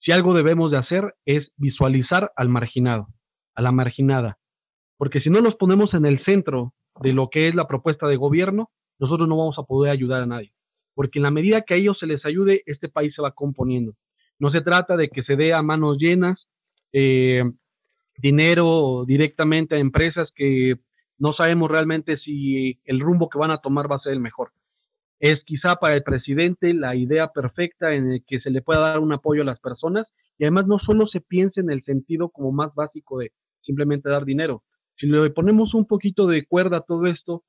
C: si algo debemos de hacer es visualizar al marginado, a la marginada, porque si no los ponemos en el centro de lo que es la propuesta de gobierno, nosotros no vamos a poder ayudar a nadie porque en la medida que a ellos se les ayude, este país se va componiendo. No se trata de que se dé a manos llenas eh, dinero directamente a empresas que no sabemos realmente si el rumbo que van a tomar va a ser el mejor. Es quizá para el presidente la idea perfecta en el que se le pueda dar un apoyo a las personas y además no solo se piense en el sentido como más básico de simplemente dar dinero. Si le ponemos un poquito de cuerda a todo esto,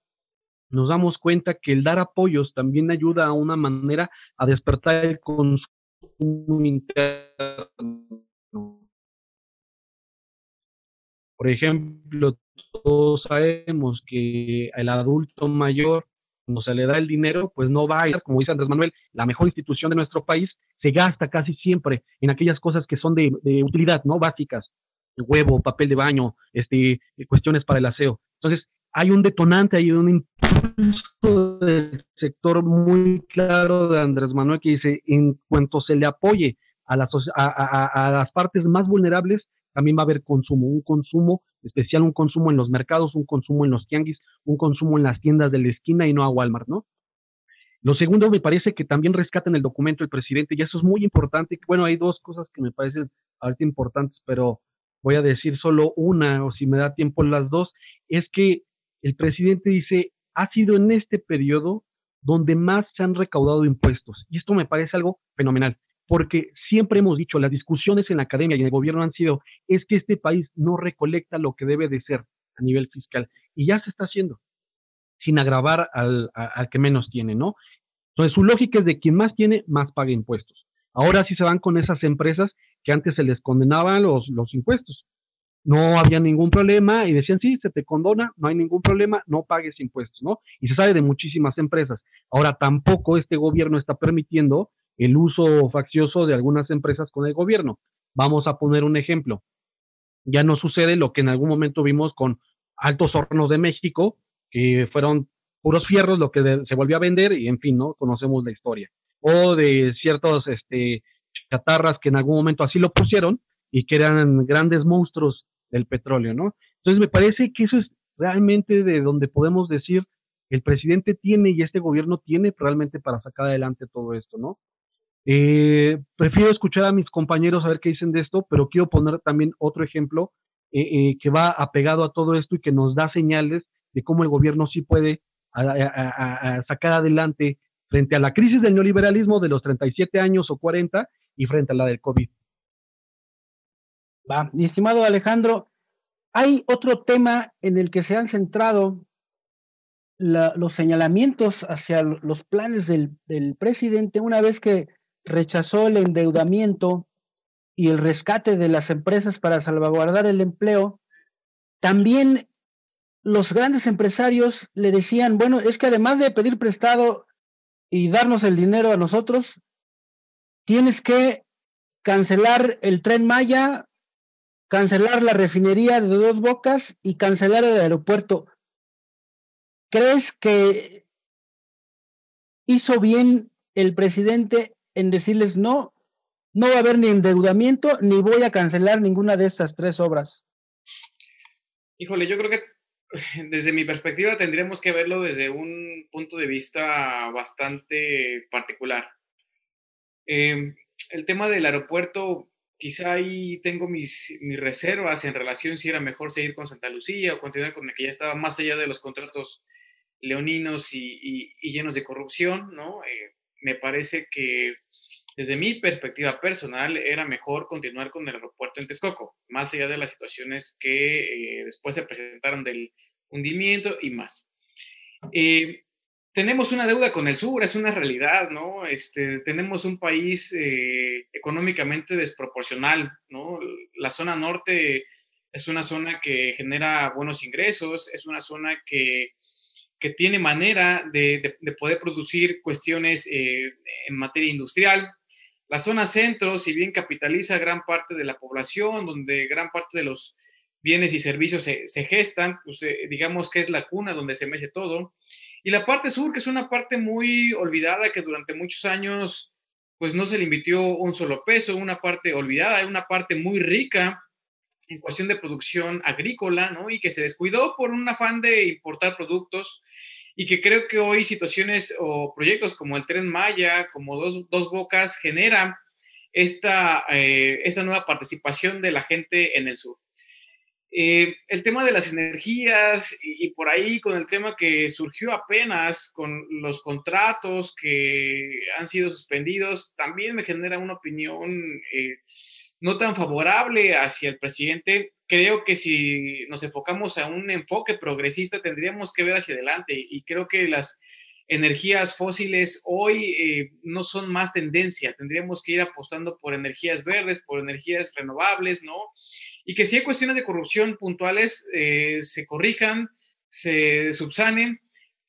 C: nos damos cuenta que el dar apoyos también ayuda a una manera a despertar el consumo interno. Por ejemplo, todos sabemos que el adulto mayor, cuando se le da el dinero, pues no va a ir, como dice Andrés Manuel, la mejor institución de nuestro país se gasta casi siempre en aquellas cosas que son de, utilidad, ¿no? Básicas, huevo, papel de baño, este, cuestiones para el aseo. Entonces, hay un detonante, hay un impulso del sector muy claro de Andrés Manuel que dice, en cuanto se le apoye a las, a, las partes más vulnerables, también va a haber consumo, un consumo especial, un consumo en los mercados, un consumo en los tianguis, un consumo en las tiendas de la esquina y no a Walmart, ¿no? Lo segundo, me parece que también rescata en el documento el presidente, y eso es muy importante. Bueno, hay dos cosas que me parecen ahorita importantes, pero voy a decir solo una, o si me da tiempo las dos, es que el presidente dice, ha sido en este periodo donde más se han recaudado impuestos. Y esto me parece algo fenomenal, porque siempre hemos dicho, las discusiones en la academia y en el gobierno han sido, es que este país no recolecta lo que debe de ser a nivel fiscal. Y ya se está haciendo, sin agravar al, al que menos tiene, ¿no? Entonces, su lógica es de quien más tiene, más paga impuestos. Ahora sí se van con esas empresas que antes se les condenaban los, los impuestos. No había ningún problema y decían, sí, se te condona, no hay ningún problema, no pagues impuestos, ¿no? Y se sabe de muchísimas empresas. Ahora tampoco este gobierno está permitiendo el uso faccioso de algunas empresas con el gobierno. Vamos a poner un ejemplo. Ya no sucede lo que en algún momento vimos con Altos Hornos de México, que fueron puros fierros lo que se volvió a vender y en fin, ¿no? Conocemos la historia. O de ciertos este, chatarras que en algún momento así lo pusieron y que eran grandes monstruos del petróleo, ¿no? Entonces me parece que eso es realmente de donde podemos decir el presidente tiene y este gobierno tiene realmente para sacar adelante todo esto, ¿no? Eh, prefiero escuchar a mis compañeros a ver qué dicen de esto, pero quiero poner también otro ejemplo eh, eh, que va apegado a todo esto y que nos da señales de cómo el gobierno sí puede sacar adelante frente a la crisis del neoliberalismo de los 37 años o 40 y frente a la del COVID.
A: Va, mi estimado Alejandro, hay otro tema en el que se han centrado los señalamientos hacia los planes del, del presidente una vez que rechazó el endeudamiento y el rescate de las empresas para salvaguardar el empleo, también los grandes empresarios le decían, bueno, es que además de pedir prestado y darnos el dinero a nosotros, tienes que cancelar el tren Maya, cancelar la refinería de dos bocas y cancelar el aeropuerto. ¿Crees que hizo bien el presidente en decirles no? No va a haber ni endeudamiento ni voy a cancelar ninguna de estas tres obras.
D: Híjole, yo creo que desde mi perspectiva tendríamos que verlo desde un punto de vista bastante particular. Em, el tema del aeropuerto, quizá ahí tengo mis, reservas en relación si era mejor seguir con Santa Lucía o continuar con el que ya estaba más allá de los contratos leoninos y, llenos de corrupción, ¿no? Eh, me parece que desde mi perspectiva personal era mejor continuar con el aeropuerto en Texcoco, más allá de las situaciones que eh, después se presentaron del hundimiento y más. Eh, tenemos una deuda con el sur, es una realidad, ¿no? Este, tenemos un país eh, económicamente desproporcional, ¿no? La zona norte es una zona que genera buenos ingresos, es una zona que, que tiene manera de, de, poder producir cuestiones eh, en materia industrial. La zona centro, si bien capitaliza gran parte de la población, donde gran parte de los bienes y servicios se, se gestan, pues eh, digamos que es la cuna donde se mece todo. Y la parte sur, que es una parte muy olvidada, que durante muchos años pues no se le invirtió un solo peso, una parte olvidada, una parte muy rica en cuestión de producción agrícola, ¿no? Y que se descuidó por un afán de importar productos y que creo que hoy situaciones o proyectos como el Tren Maya, como Dos, dos Bocas, generan esta, eh, esta nueva participación de la gente en el sur. Eh, el tema de las energías y, por ahí con el tema que surgió apenas con los contratos que han sido suspendidos, también me genera una opinión eh, no tan favorable hacia el presidente. Creo que si nos enfocamos a un enfoque progresista tendríamos que ver hacia adelante y creo que las energías fósiles hoy eh, no son más tendencia, tendríamos que ir apostando por energías verdes, por energías renovables, ¿no? y que si hay cuestiones de corrupción puntuales, eh, se corrijan, se subsanen,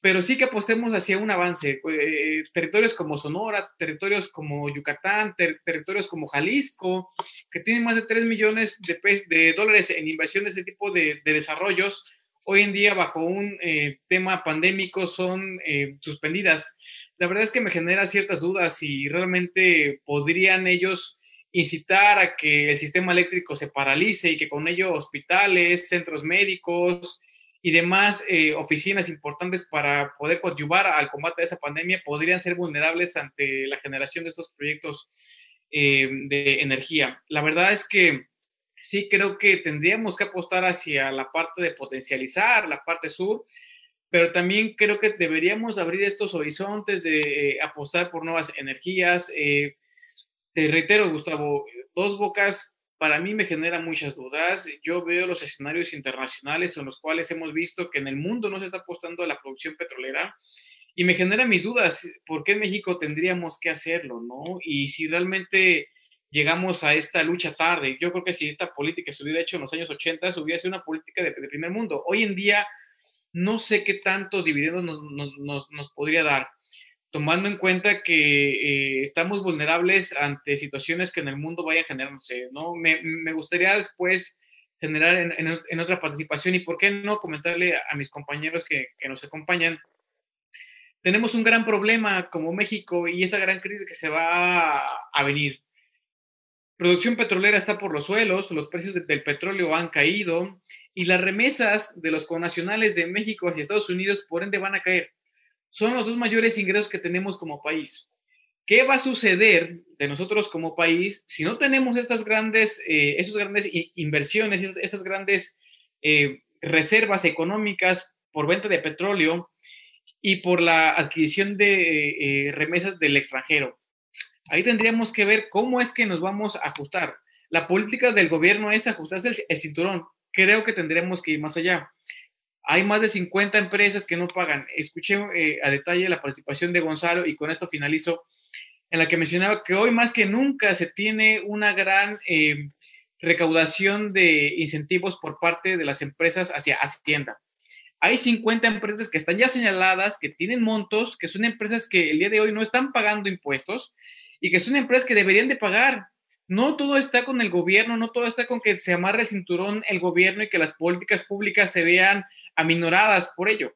D: pero sí que apostemos hacia un avance. Eh, territorios como Sonora, territorios como Yucatán, territorios como Jalisco, que tienen más de 3 millones de, de dólares en inversión de ese tipo de, desarrollos, hoy en día bajo un eh, tema pandémico son suspendidas. La verdad es que me genera ciertas dudas si realmente podrían ellos incitar a que el sistema eléctrico se paralice y que con ello hospitales, centros médicos y demás eh, oficinas importantes para poder coadyuvar al combate de esa pandemia podrían ser vulnerables ante la generación de estos proyectos eh, de energía. La verdad es que sí creo que tendríamos que apostar hacia la parte de potencializar la parte sur, pero también creo que deberíamos abrir estos horizontes de eh, apostar por nuevas energías. Eh, te reitero, Gustavo, Dos Bocas para mí me genera muchas dudas. Yo veo los escenarios internacionales en los cuales hemos visto que en el mundo no se está apostando a la producción petrolera y me genera mis dudas, ¿por qué en México tendríamos que hacerlo, no? Y si realmente llegamos a esta lucha tarde, yo creo que si esta política se hubiera hecho en los años 80, hubiera sido una política de, de primer mundo. Hoy en día no sé qué tantos dividendos nos, podría dar, tomando en cuenta que eh, estamos vulnerables ante situaciones que en el mundo vayan generándose, ¿no? Me, gustaría después generar en, otra participación y por qué no comentarle a, mis compañeros que, nos acompañan. Tenemos un gran problema como México y esa gran crisis que se va a, venir. Producción petrolera está por los suelos, los precios del petróleo han caído y las remesas de los connacionales de México hacia Estados Unidos, por ende, van a caer. Son los dos mayores ingresos que tenemos como país. ¿Qué va a suceder de nosotros como país si no tenemos estas grandes, eh, esas grandes inversiones, estas grandes eh, reservas económicas por venta de petróleo y por la adquisición de eh, remesas del extranjero? Ahí tendríamos que ver cómo es que nos vamos a ajustar. La política del gobierno es ajustarse el cinturón creo que tendremos que ir más allá. Hay más de 50 empresas que no pagan. Escuché eh, a detalle la participación de Gonzalo y con esto finalizo, en la que mencionaba que hoy más que nunca se tiene una gran eh, recaudación de incentivos por parte de las empresas hacia Hacienda. Hay 50 empresas que están ya señaladas, que tienen montos, que son empresas que el día de hoy no están pagando impuestos y que son empresas que deberían de pagar no todo está con el gobierno, no todo está con que se amarre el cinturón el gobierno y que las políticas públicas se vean aminoradas por ello.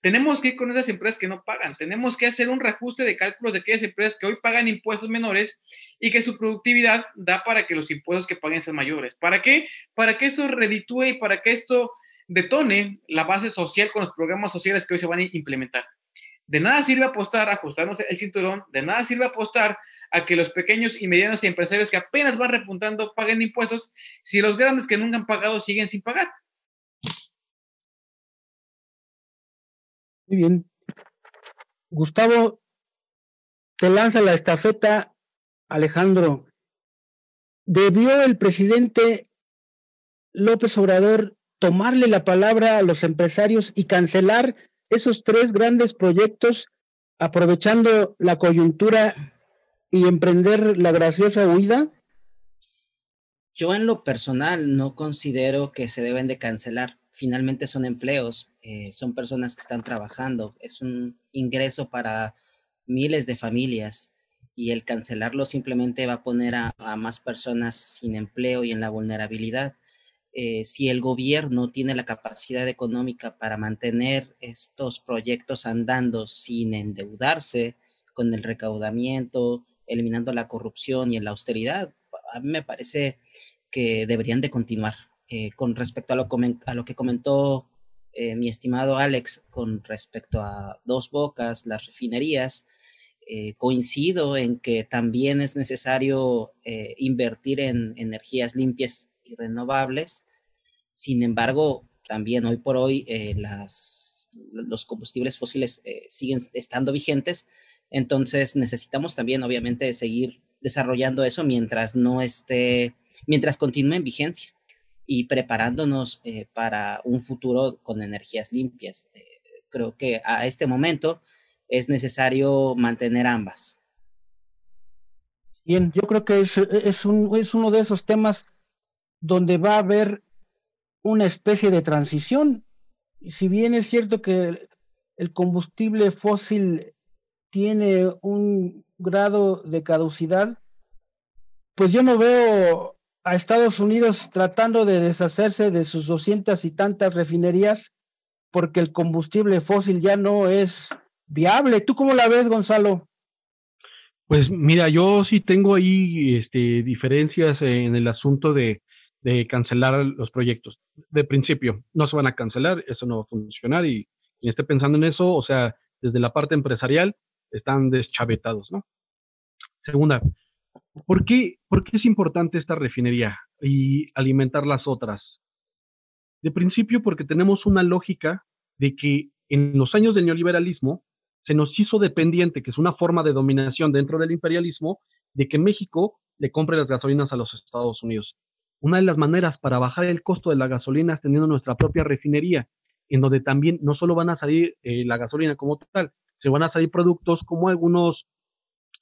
D: Tenemos que ir con esas empresas que no pagan, tenemos que hacer un reajuste de cálculos de aquellas empresas que hoy pagan impuestos menores y que su productividad da para que los impuestos que paguen sean mayores. ¿Para qué? Para que esto reditúe y para que esto detone la base social con los programas sociales que hoy se van a implementar. De nada sirve apostar, ajustarnos el cinturón, de nada sirve apostar a que los pequeños y medianos empresarios que apenas van repuntando paguen impuestos si los grandes que nunca han pagado siguen sin pagar.
A: Muy bien. Gustavo, te lanza la estafeta, Alejandro. ¿Debió el presidente López Obrador tomarle la palabra a los empresarios y cancelar esos tres grandes proyectos aprovechando la coyuntura y emprender la graciosa huida?
B: Yo en lo personal no considero que se deben de cancelar. Finalmente son empleos, eh, son personas que están trabajando, es un ingreso para miles de familias y el cancelarlo simplemente va a poner a, más personas sin empleo y en la vulnerabilidad. Eh, si el gobierno tiene la capacidad económica para mantener estos proyectos andando sin endeudarse con el recaudamiento, eliminando la corrupción y la austeridad, a mí me parece que deberían de continuar. Eh, con respecto a lo, que comentó eh, mi estimado Alex con respecto a Dos Bocas, las refinerías, eh, coincido en que también es necesario invertir en energías limpias y renovables. Sin embargo, también hoy por hoy los combustibles fósiles siguen estando vigentes, entonces necesitamos también, obviamente, seguir desarrollando eso mientras no esté, mientras continúe en vigencia y preparándonos eh, para un futuro con energías limpias. Eh, creo que a este momento es necesario mantener ambas.
A: Bien, yo creo que es, es, un, es uno de esos temas donde va a haber una especie de transición. Si bien es cierto que el combustible fósil tiene un grado de caducidad, pues yo no veo a Estados Unidos tratando de deshacerse de sus doscientas y tantas refinerías porque el combustible fósil ya no es viable. ¿Tú cómo la ves, Gonzalo?
C: Pues mira, yo sí tengo ahí este, diferencias en el asunto de, de cancelar los proyectos. De principio, no se van a cancelar, eso no va a funcionar y quien esté pensando en eso, o sea, desde la parte empresarial, están deschavetados, ¿no? Segunda, ¿por qué, ¿por qué es importante esta refinería y alimentar las otras? De principio, porque tenemos una lógica de que en los años del neoliberalismo se nos hizo dependiente, que es una forma de dominación dentro del imperialismo, de que México le compre las gasolinas a los Estados Unidos. Una de las maneras para bajar el costo de la gasolina es teniendo nuestra propia refinería, en donde también no solo van a salir eh, la gasolina como tal, se van a salir productos como algunos,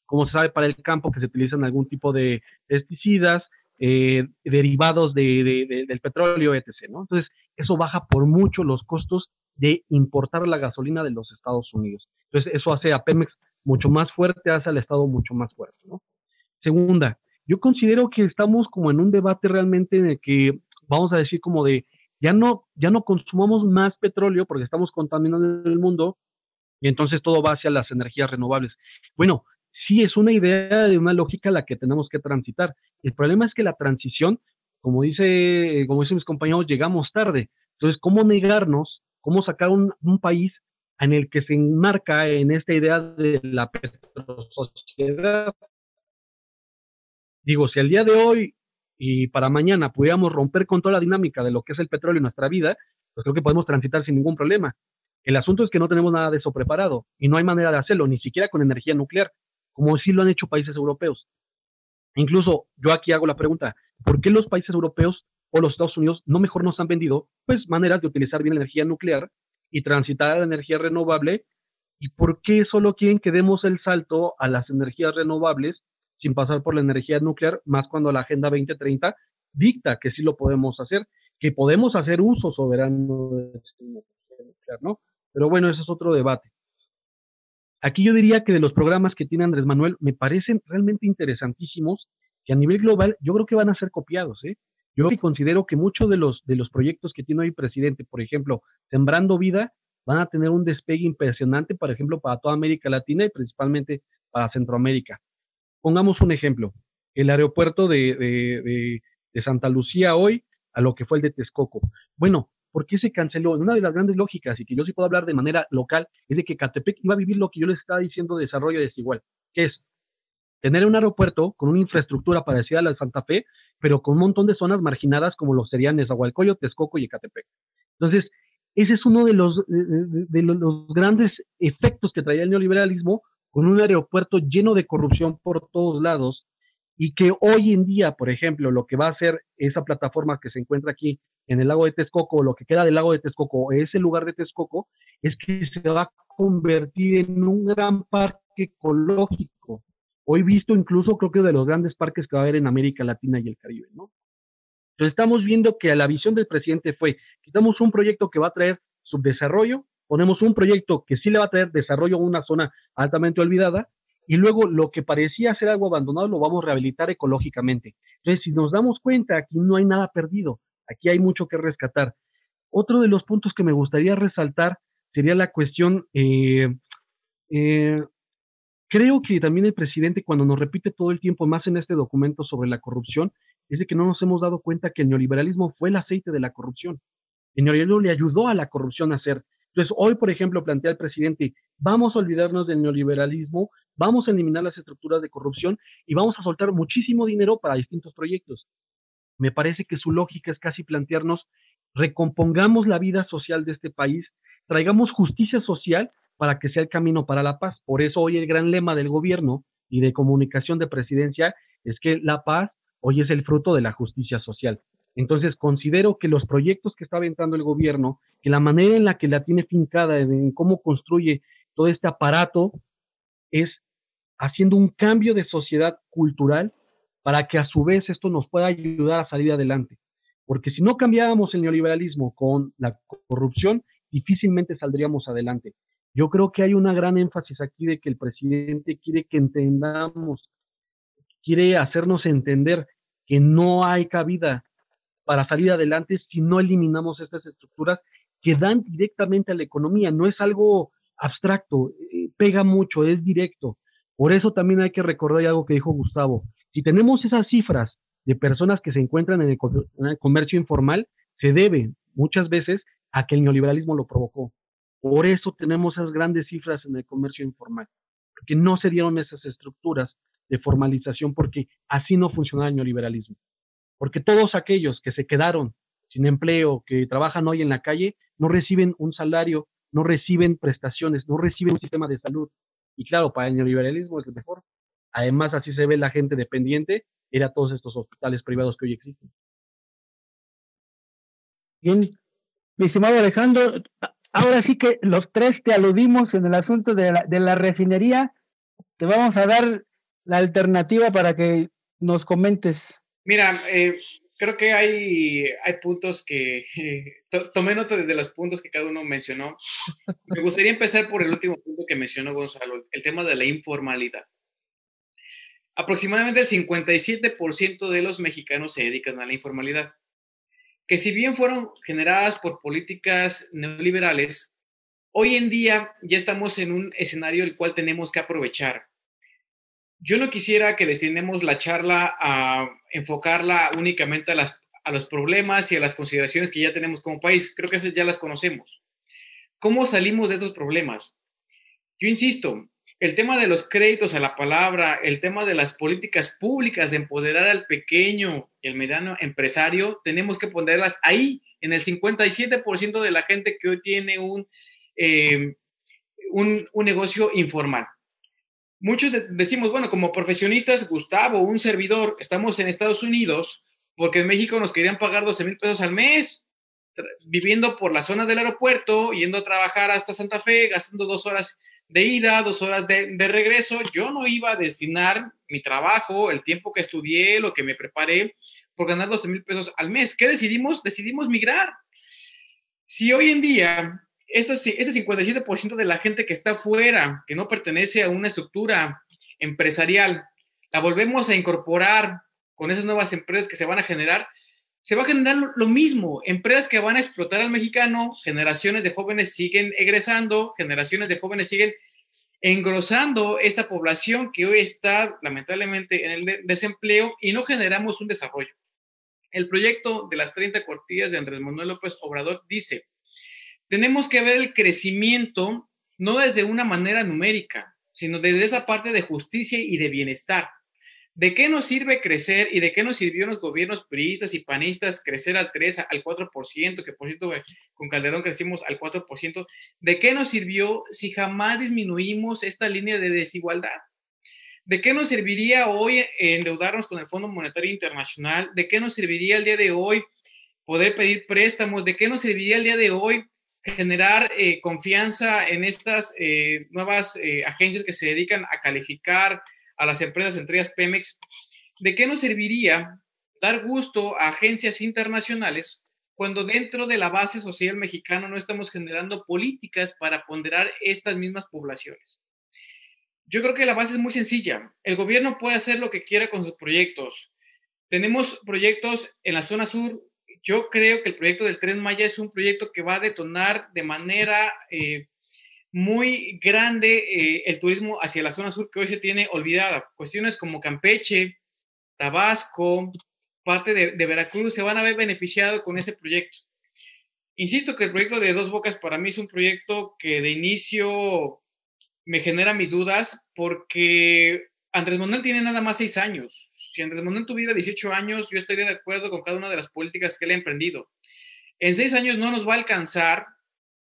C: como se sabe para el campo, que se utilizan algún tipo de pesticidas, eh, derivados del petróleo, etc. Entonces, eso baja por mucho los costos de importar la gasolina de los Estados Unidos. Entonces, eso hace a Pemex mucho más fuerte, hace al Estado mucho más fuerte. Segunda, yo considero que estamos como en un debate realmente en el que vamos a decir como de ya no, ya no consumamos más petróleo porque estamos contaminando el mundo y entonces todo va hacia las energías renovables. Bueno, sí es una idea de una lógica la que tenemos que transitar. El problema es que la transición, como dice, como dicen mis compañeros, llegamos tarde. Entonces, ¿cómo negarnos, cómo sacar un, un país en el que se enmarca en esta idea de la petrosociedad? Digo, si al día de hoy y para mañana pudiéramos romper con toda la dinámica de lo que es el petróleo en nuestra vida, pues creo que podemos transitar sin ningún problema. El asunto es que no tenemos nada de eso preparado y no hay manera de hacerlo, ni siquiera con energía nuclear, como sí lo han hecho países europeos. Incluso yo aquí hago la pregunta, ¿por qué los países europeos o los Estados Unidos no mejor nos han vendido pues maneras de utilizar bien la energía nuclear y transitar a la energía renovable? ¿Y por qué solo quieren que demos el salto a las energías renovables sin pasar por la energía nuclear, más cuando la Agenda 2030 dicta que sí lo podemos hacer, que podemos hacer uso soberano de energía nuclear, ¿no? Pero bueno, ese es otro debate. Aquí yo diría que de los programas que tiene Andrés Manuel me parecen realmente interesantísimos, que a nivel global yo creo que van a ser copiados, ¿eh? Yo considero que muchos de los, de los proyectos que tiene hoy presidente, por ejemplo, Sembrando Vida, van a tener un despegue impresionante, por ejemplo, para toda América Latina y principalmente para Centroamérica. Pongamos un ejemplo, el aeropuerto de, Santa Lucía hoy a lo que fue el de Texcoco. Bueno, ¿por qué se canceló? Una de las grandes lógicas, y que yo sí puedo hablar de manera local, es de que Catepec iba a vivir lo que yo les estaba diciendo de desarrollo desigual, que es tener un aeropuerto con una infraestructura parecida a la de Santa Fe, pero con un montón de zonas marginadas como lo serían Nezahualcóyotl, Texcoco y Ecatepec. Entonces, ese es uno de los, de los grandes efectos que traía el neoliberalismo, con un aeropuerto lleno de corrupción por todos lados y que hoy en día, por ejemplo, lo que va a hacer esa plataforma que se encuentra aquí en el lago de Texcoco, o lo que queda del lago de Texcoco, ese lugar de Texcoco, es que se va a convertir en un gran parque ecológico. Hoy visto incluso creo que de los grandes parques que va a haber en América Latina y el Caribe, ¿no? Entonces estamos viendo que la visión del presidente fue, quitamos un proyecto que va a traer subdesarrollo, ponemos un proyecto que sí le va a traer desarrollo a una zona altamente olvidada y luego lo que parecía ser algo abandonado lo vamos a rehabilitar ecológicamente. Entonces, si nos damos cuenta, aquí no hay nada perdido, aquí hay mucho que rescatar. Otro de los puntos que me gustaría resaltar sería la cuestión, eh, eh, creo que también el presidente cuando nos repite todo el tiempo, más en este documento sobre la corrupción, es de que no nos hemos dado cuenta que el neoliberalismo fue el aceite de la corrupción. El neoliberalismo le ayudó a la corrupción a ser entonces, hoy, por ejemplo, plantea el presidente, vamos a olvidarnos del neoliberalismo, vamos a eliminar las estructuras de corrupción y vamos a soltar muchísimo dinero para distintos proyectos. Me parece que su lógica es casi plantearnos, recompongamos la vida social de este país, traigamos justicia social para que sea el camino para la paz. Por eso hoy el gran lema del gobierno y de comunicación de presidencia es que la paz hoy es el fruto de la justicia social. Entonces, considero que los proyectos que está aventando el gobierno, que la manera en la que la tiene fincada, en cómo construye todo este aparato, es haciendo un cambio de sociedad cultural para que a su vez esto nos pueda ayudar a salir adelante. Porque si no cambiáramos el neoliberalismo con la corrupción, difícilmente saldríamos adelante. Yo creo que hay una gran énfasis aquí de que el presidente quiere que entendamos, quiere hacernos entender que no hay cabida para salir adelante si no eliminamos estas estructuras que dan directamente a la economía. No es algo abstracto, eh, pega mucho, es directo. Por eso también hay que recordar algo que dijo Gustavo. Si tenemos esas cifras de personas que se encuentran en el, comercio informal, se debe muchas veces a que el neoliberalismo lo provocó. Por eso tenemos esas grandes cifras en el comercio informal, porque no se dieron esas estructuras de formalización, porque así no funciona el neoliberalismo porque todos aquellos que se quedaron sin empleo, que trabajan hoy en la calle, no reciben un salario no reciben prestaciones, no reciben un sistema de salud. Y claro, para el neoliberalismo es el mejor. Además, así se ve la gente dependiente, era todos estos hospitales privados que hoy existen.
A: Bien, mi estimado Alejandro, ahora sí que los tres te aludimos en el asunto de la, de la refinería. Te vamos a dar la alternativa para que nos comentes.
D: Mira, eh, creo que hay, hay puntos que tomé nota de los puntos que cada uno mencionó. Me gustaría empezar por el último punto que mencionó Gonzalo, el tema de la informalidad. Aproximadamente el 57% de los mexicanos se dedican a la informalidad, que si bien fueron generadas por políticas neoliberales, hoy en día ya estamos en un escenario el cual tenemos que aprovechar yo no quisiera que destinemos la charla a enfocarla únicamente a, las, a los problemas y a las consideraciones que ya tenemos como país. Creo que esas ya las conocemos. ¿Cómo salimos de estos problemas? Yo insisto, el tema de los créditos a la palabra, el tema de las políticas públicas de empoderar al pequeño y al mediano empresario, tenemos que ponerlas ahí, en el 57% de la gente que hoy tiene un, eh, un, un negocio informal muchos decimos, bueno, como profesionistas, Gustavo, un servidor, estamos en Estados Unidos porque en México nos querían pagar 12 mil pesos al mes, viviendo por la zona del aeropuerto, yendo a trabajar hasta Santa Fe, gastando dos horas de ida, dos horas de, regreso. Yo no iba a destinar mi trabajo, el tiempo que estudié, lo que me preparé, por ganar 12 mil pesos al mes. ¿Qué decidimos? Decidimos migrar. Si hoy en día este, este 57% de la gente que está fuera, que no pertenece a una estructura empresarial, la volvemos a incorporar con esas nuevas empresas que se van a generar, se va a generar lo mismo, empresas que van a explotar al mexicano, generaciones de jóvenes siguen egresando, generaciones de jóvenes siguen engrosando esta población que hoy está lamentablemente en el desempleo y no generamos un desarrollo. El proyecto de las 30 cuartillas de Andrés Manuel López Obrador dice, tenemos que ver el crecimiento no desde una manera numérica, sino desde esa parte de justicia y de bienestar. ¿De qué nos sirve crecer y de qué nos sirvió los gobiernos priistas y panistas crecer al 3, al 4%, que por cierto con Calderón crecimos al 4%? ¿De qué nos sirvió si jamás disminuimos esta línea de desigualdad? ¿De qué nos serviría hoy endeudarnos con el Fondo Monetario Internacional? ¿De qué nos serviría el día de hoy poder pedir préstamos? ¿De qué nos serviría el día de hoy generar eh, confianza en estas eh, nuevas eh, agencias que se dedican a calificar a las empresas, entre ellas Pemex, ¿de qué nos serviría dar gusto a agencias internacionales cuando dentro de la base social mexicana no estamos generando políticas para ponderar estas mismas poblaciones? Yo creo que la base es muy sencilla. El gobierno puede hacer lo que quiera con sus proyectos. Tenemos proyectos en la zona sur yo creo que el proyecto del Tren Maya es un proyecto que va a detonar de manera eh, muy grande eh, el turismo hacia la zona sur que hoy se tiene olvidada. Cuestiones como Campeche, Tabasco, parte de, Veracruz se van a ver beneficiados con ese proyecto. Insisto que el proyecto de Dos Bocas para mí es un proyecto que de inicio me genera mis dudas porque Andrés Manuel tiene nada más seis años si Andrés Manuel tuviera 18 años, yo estaría de acuerdo con cada una de las políticas que él ha emprendido. En seis años no nos va a alcanzar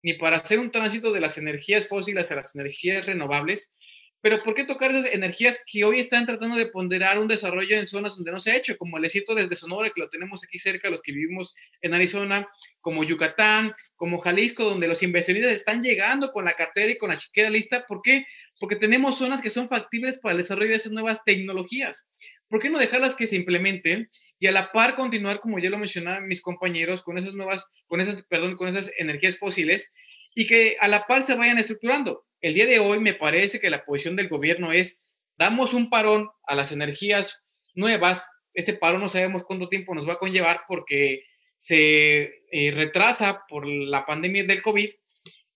D: ni para hacer un tránsito de las energías fósiles a las energías renovables, pero ¿por qué tocar esas energías que hoy están tratando de ponderar un desarrollo en zonas donde no se ha hecho, como el desierto desde Sonora, que lo tenemos aquí cerca, los que vivimos en Arizona, como Yucatán, como Jalisco, donde los inversionistas están llegando con la cartera y con la chiquera lista? ¿Por qué? Porque tenemos zonas que son factibles para el desarrollo de esas nuevas tecnologías. ¿por qué no dejarlas que se implementen y a la par continuar, como ya lo mencionaban mis compañeros, con esas nuevas, con esas, perdón, con esas energías fósiles y que a la par se vayan estructurando? El día de hoy me parece que la posición del gobierno es, damos un parón a las energías nuevas, este parón no sabemos cuánto tiempo nos va a conllevar porque se eh, retrasa por la pandemia del COVID,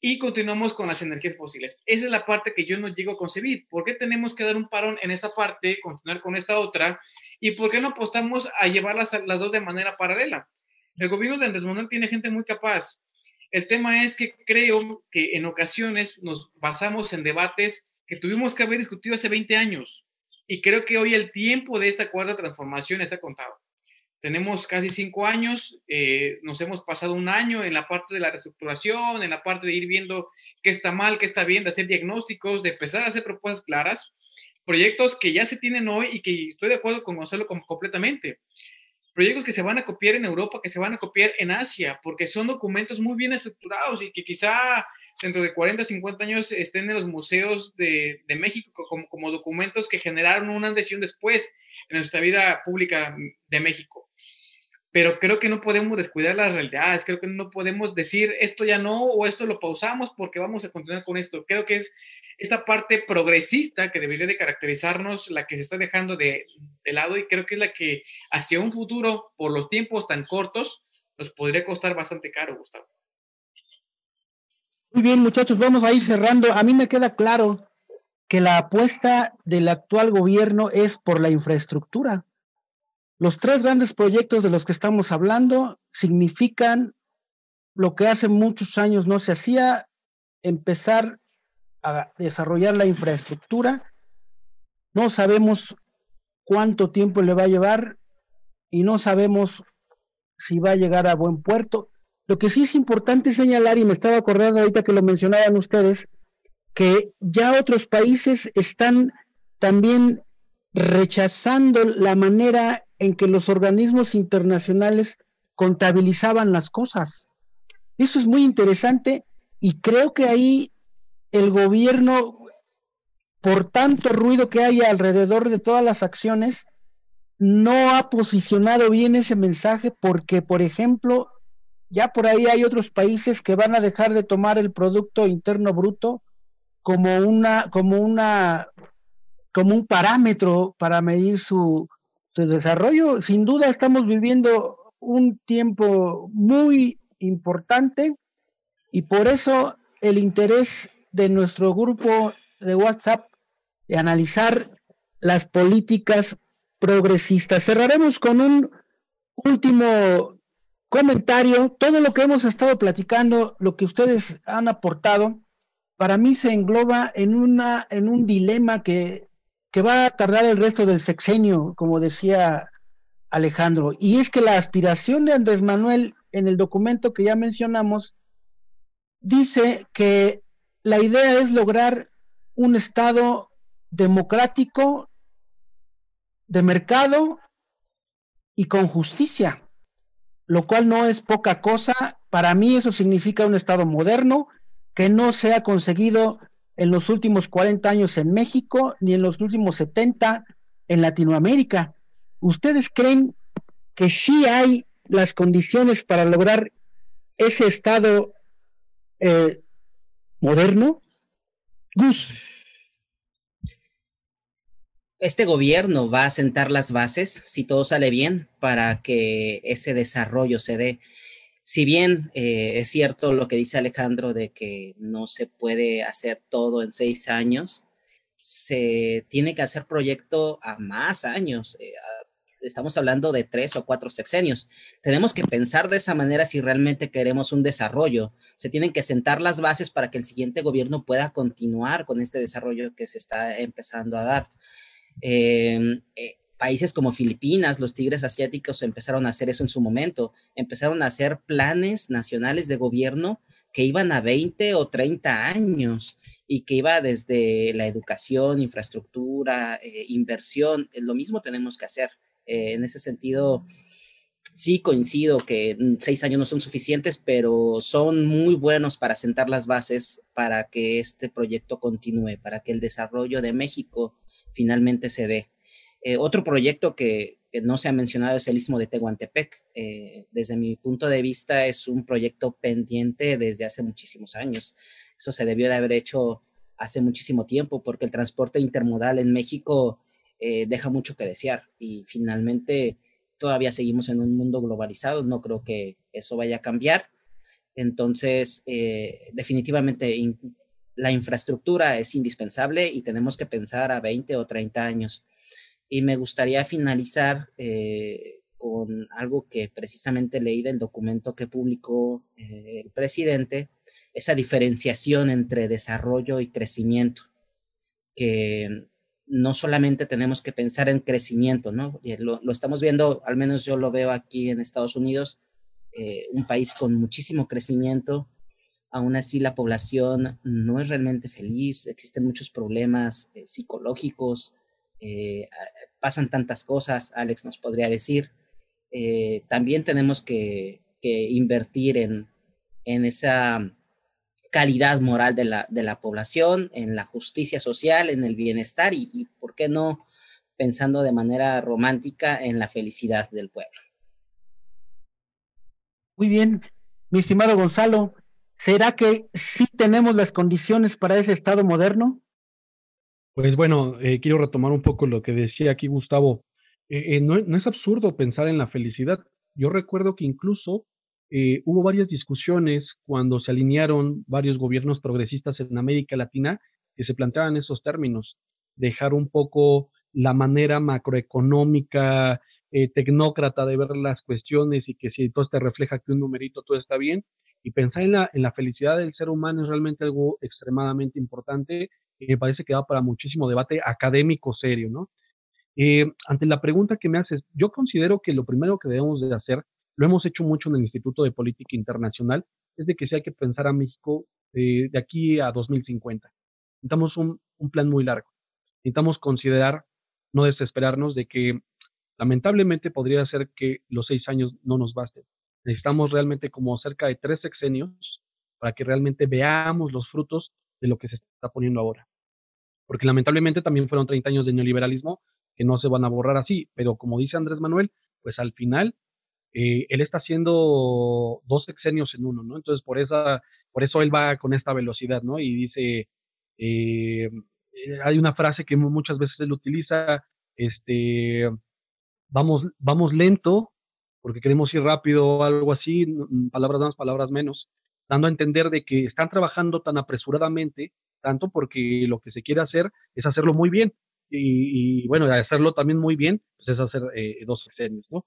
D: y continuamos con las energías fósiles. Esa es la parte que yo no llego a concebir. ¿Por qué tenemos que dar un parón en esa parte, continuar con esta otra? ¿Y por qué no apostamos a llevarlas las dos de manera paralela? El gobierno de Andrés Manuel tiene gente muy capaz. El tema es que creo que en ocasiones nos basamos en debates que tuvimos que haber discutido hace 20 años. Y creo que hoy el tiempo de esta cuarta transformación está contado. Tenemos casi cinco años, eh, nos hemos pasado un año en la parte de la reestructuración, en la parte de ir viendo qué está mal, qué está bien, de hacer diagnósticos, de empezar a hacer propuestas claras, proyectos que ya se tienen hoy y que estoy de acuerdo con Gonzalo completamente. Proyectos que se van a copiar en Europa, que se van a copiar en Asia, porque son documentos muy bien estructurados y que quizá dentro de 40, 50 años estén en los museos de, México como, como, documentos que generaron una adhesión después en nuestra vida pública de México. Pero creo que no podemos descuidar las realidades, creo que no podemos decir esto ya no o esto lo pausamos porque vamos a continuar con esto. Creo que es esta parte progresista que debería de caracterizarnos, la que se está dejando de, de lado y creo que es la que hacia un futuro, por los tiempos tan cortos, nos podría costar bastante caro, Gustavo.
A: Muy bien, muchachos, vamos a ir cerrando. A mí me queda claro que la apuesta del actual gobierno es por la infraestructura. Los tres grandes proyectos de los que estamos hablando significan lo que hace muchos años no se hacía, empezar a desarrollar la infraestructura. No sabemos cuánto tiempo le va a llevar y no sabemos si va a llegar a buen puerto. Lo que sí es importante señalar, y me estaba acordando ahorita que lo mencionaban ustedes, que ya otros países están también rechazando la manera en que los organismos internacionales contabilizaban las cosas. Eso es muy interesante y creo que ahí el gobierno, por tanto ruido que hay alrededor de todas las acciones, no ha posicionado bien ese mensaje porque, por ejemplo, ya por ahí hay otros países que van a dejar de tomar el Producto Interno Bruto como una, como una, como un parámetro para medir su, su desarrollo. Sin duda estamos viviendo un tiempo muy importante y por eso el interés de nuestro grupo de WhatsApp de analizar las políticas progresistas. Cerraremos con un último comentario, todo lo que hemos estado platicando, lo que ustedes han aportado, para mí se engloba en, una, en un dilema que, que va a tardar el resto del sexenio, como decía Alejandro. Y es que la aspiración de Andrés Manuel en el documento que ya mencionamos dice que la idea es lograr un Estado democrático, de mercado y con justicia lo cual no es poca cosa. Para mí eso significa un Estado moderno que no se ha conseguido en los últimos 40 años en México ni en los últimos 70 en Latinoamérica. ¿Ustedes creen que sí hay las condiciones para lograr ese Estado eh, moderno? Gus
B: este gobierno va a sentar las bases, si todo sale bien, para que ese desarrollo se dé. Si bien eh, es cierto lo que dice Alejandro de que no se puede hacer todo en seis años, se tiene que hacer proyecto a más años. Eh, estamos hablando de tres o cuatro sexenios. Tenemos que pensar de esa manera si realmente queremos un desarrollo. Se tienen que sentar las bases para que el siguiente gobierno pueda continuar con este desarrollo que se está empezando a dar. Em, eh, países como Filipinas, los tigres asiáticos empezaron a hacer eso en su momento, empezaron a hacer planes nacionales de gobierno que iban a 20 o 30 años y que iba desde la educación, infraestructura, eh, inversión. Lo mismo tenemos que hacer. Eh, en ese sentido, sí coincido que seis años no son suficientes, pero son muy buenos para sentar las bases para que este proyecto continúe, para que el desarrollo de México finalmente se dé. Eh, otro proyecto que, no se ha mencionado es el Istmo de Tehuantepec. Eh, desde mi punto de vista es un proyecto pendiente desde hace muchísimos años. Eso se debió de haber hecho hace muchísimo tiempo porque el transporte intermodal en México eh, deja mucho que desear y finalmente todavía seguimos en un mundo globalizado. No creo que eso vaya a cambiar. Entonces, definitivamente la infraestructura es indispensable y tenemos que pensar a 20 o 30 años. Y me gustaría finalizar eh, con algo que precisamente leí del documento que publicó eh, el presidente, esa diferenciación entre desarrollo y crecimiento, que no solamente tenemos que pensar en crecimiento, ¿no? Lo, lo, estamos viendo, al menos yo lo veo aquí en Estados Unidos, eh, un país con muchísimo crecimiento, aún así la población no es realmente feliz, existen muchos problemas psicológicos, eh, pasan tantas cosas, Alex nos podría decir. también tenemos que, que invertir en, en esa calidad moral de la, de la población, en la justicia social, en el bienestar y, y, ¿por qué no pensando de manera romántica en la felicidad del pueblo?
A: Muy bien, mi estimado Gonzalo, ¿será que sí tenemos las condiciones para ese Estado moderno?
C: Pues bueno, eh, quiero retomar un poco lo que decía aquí Gustavo. Eh, eh, no, no, es absurdo pensar en la felicidad. Yo recuerdo que incluso eh, hubo varias discusiones cuando se alinearon varios gobiernos progresistas en América Latina que se planteaban esos términos, dejar un poco la manera macroeconómica, eh, tecnócrata de ver las cuestiones y que si todo te refleja que un numerito todo está bien, y pensar en la, en la felicidad del ser humano es realmente algo extremadamente importante y me parece que va para muchísimo debate académico serio, ¿no? Eh, ante la pregunta que me haces, yo considero que lo primero que debemos de hacer lo hemos hecho mucho en el Instituto de Política Internacional, es de que sí hay que pensar a México eh, de aquí a 2050. Necesitamos un, un plan muy largo. Necesitamos considerar, no desesperarnos de que lamentablemente podría ser que los seis años no nos basten. Necesitamos realmente como cerca de tres sexenios para que realmente veamos los frutos de lo que se está poniendo ahora. Porque lamentablemente también fueron 30 años de neoliberalismo que no se van a borrar así, pero como dice Andrés Manuel, pues al final eh, él está haciendo dos sexenios en uno, ¿no? Entonces, por, esa, por eso él va con esta velocidad, ¿no? Y dice, eh, hay una frase que muchas veces él utiliza, este, vamos, vamos lento, porque queremos ir rápido o algo así, palabras más, palabras menos, dando a entender de que están trabajando tan apresuradamente, tanto porque lo que se quiere hacer es hacerlo muy bien, y, y bueno, hacerlo también muy bien, pues es hacer eh, dos sexenios, ¿no?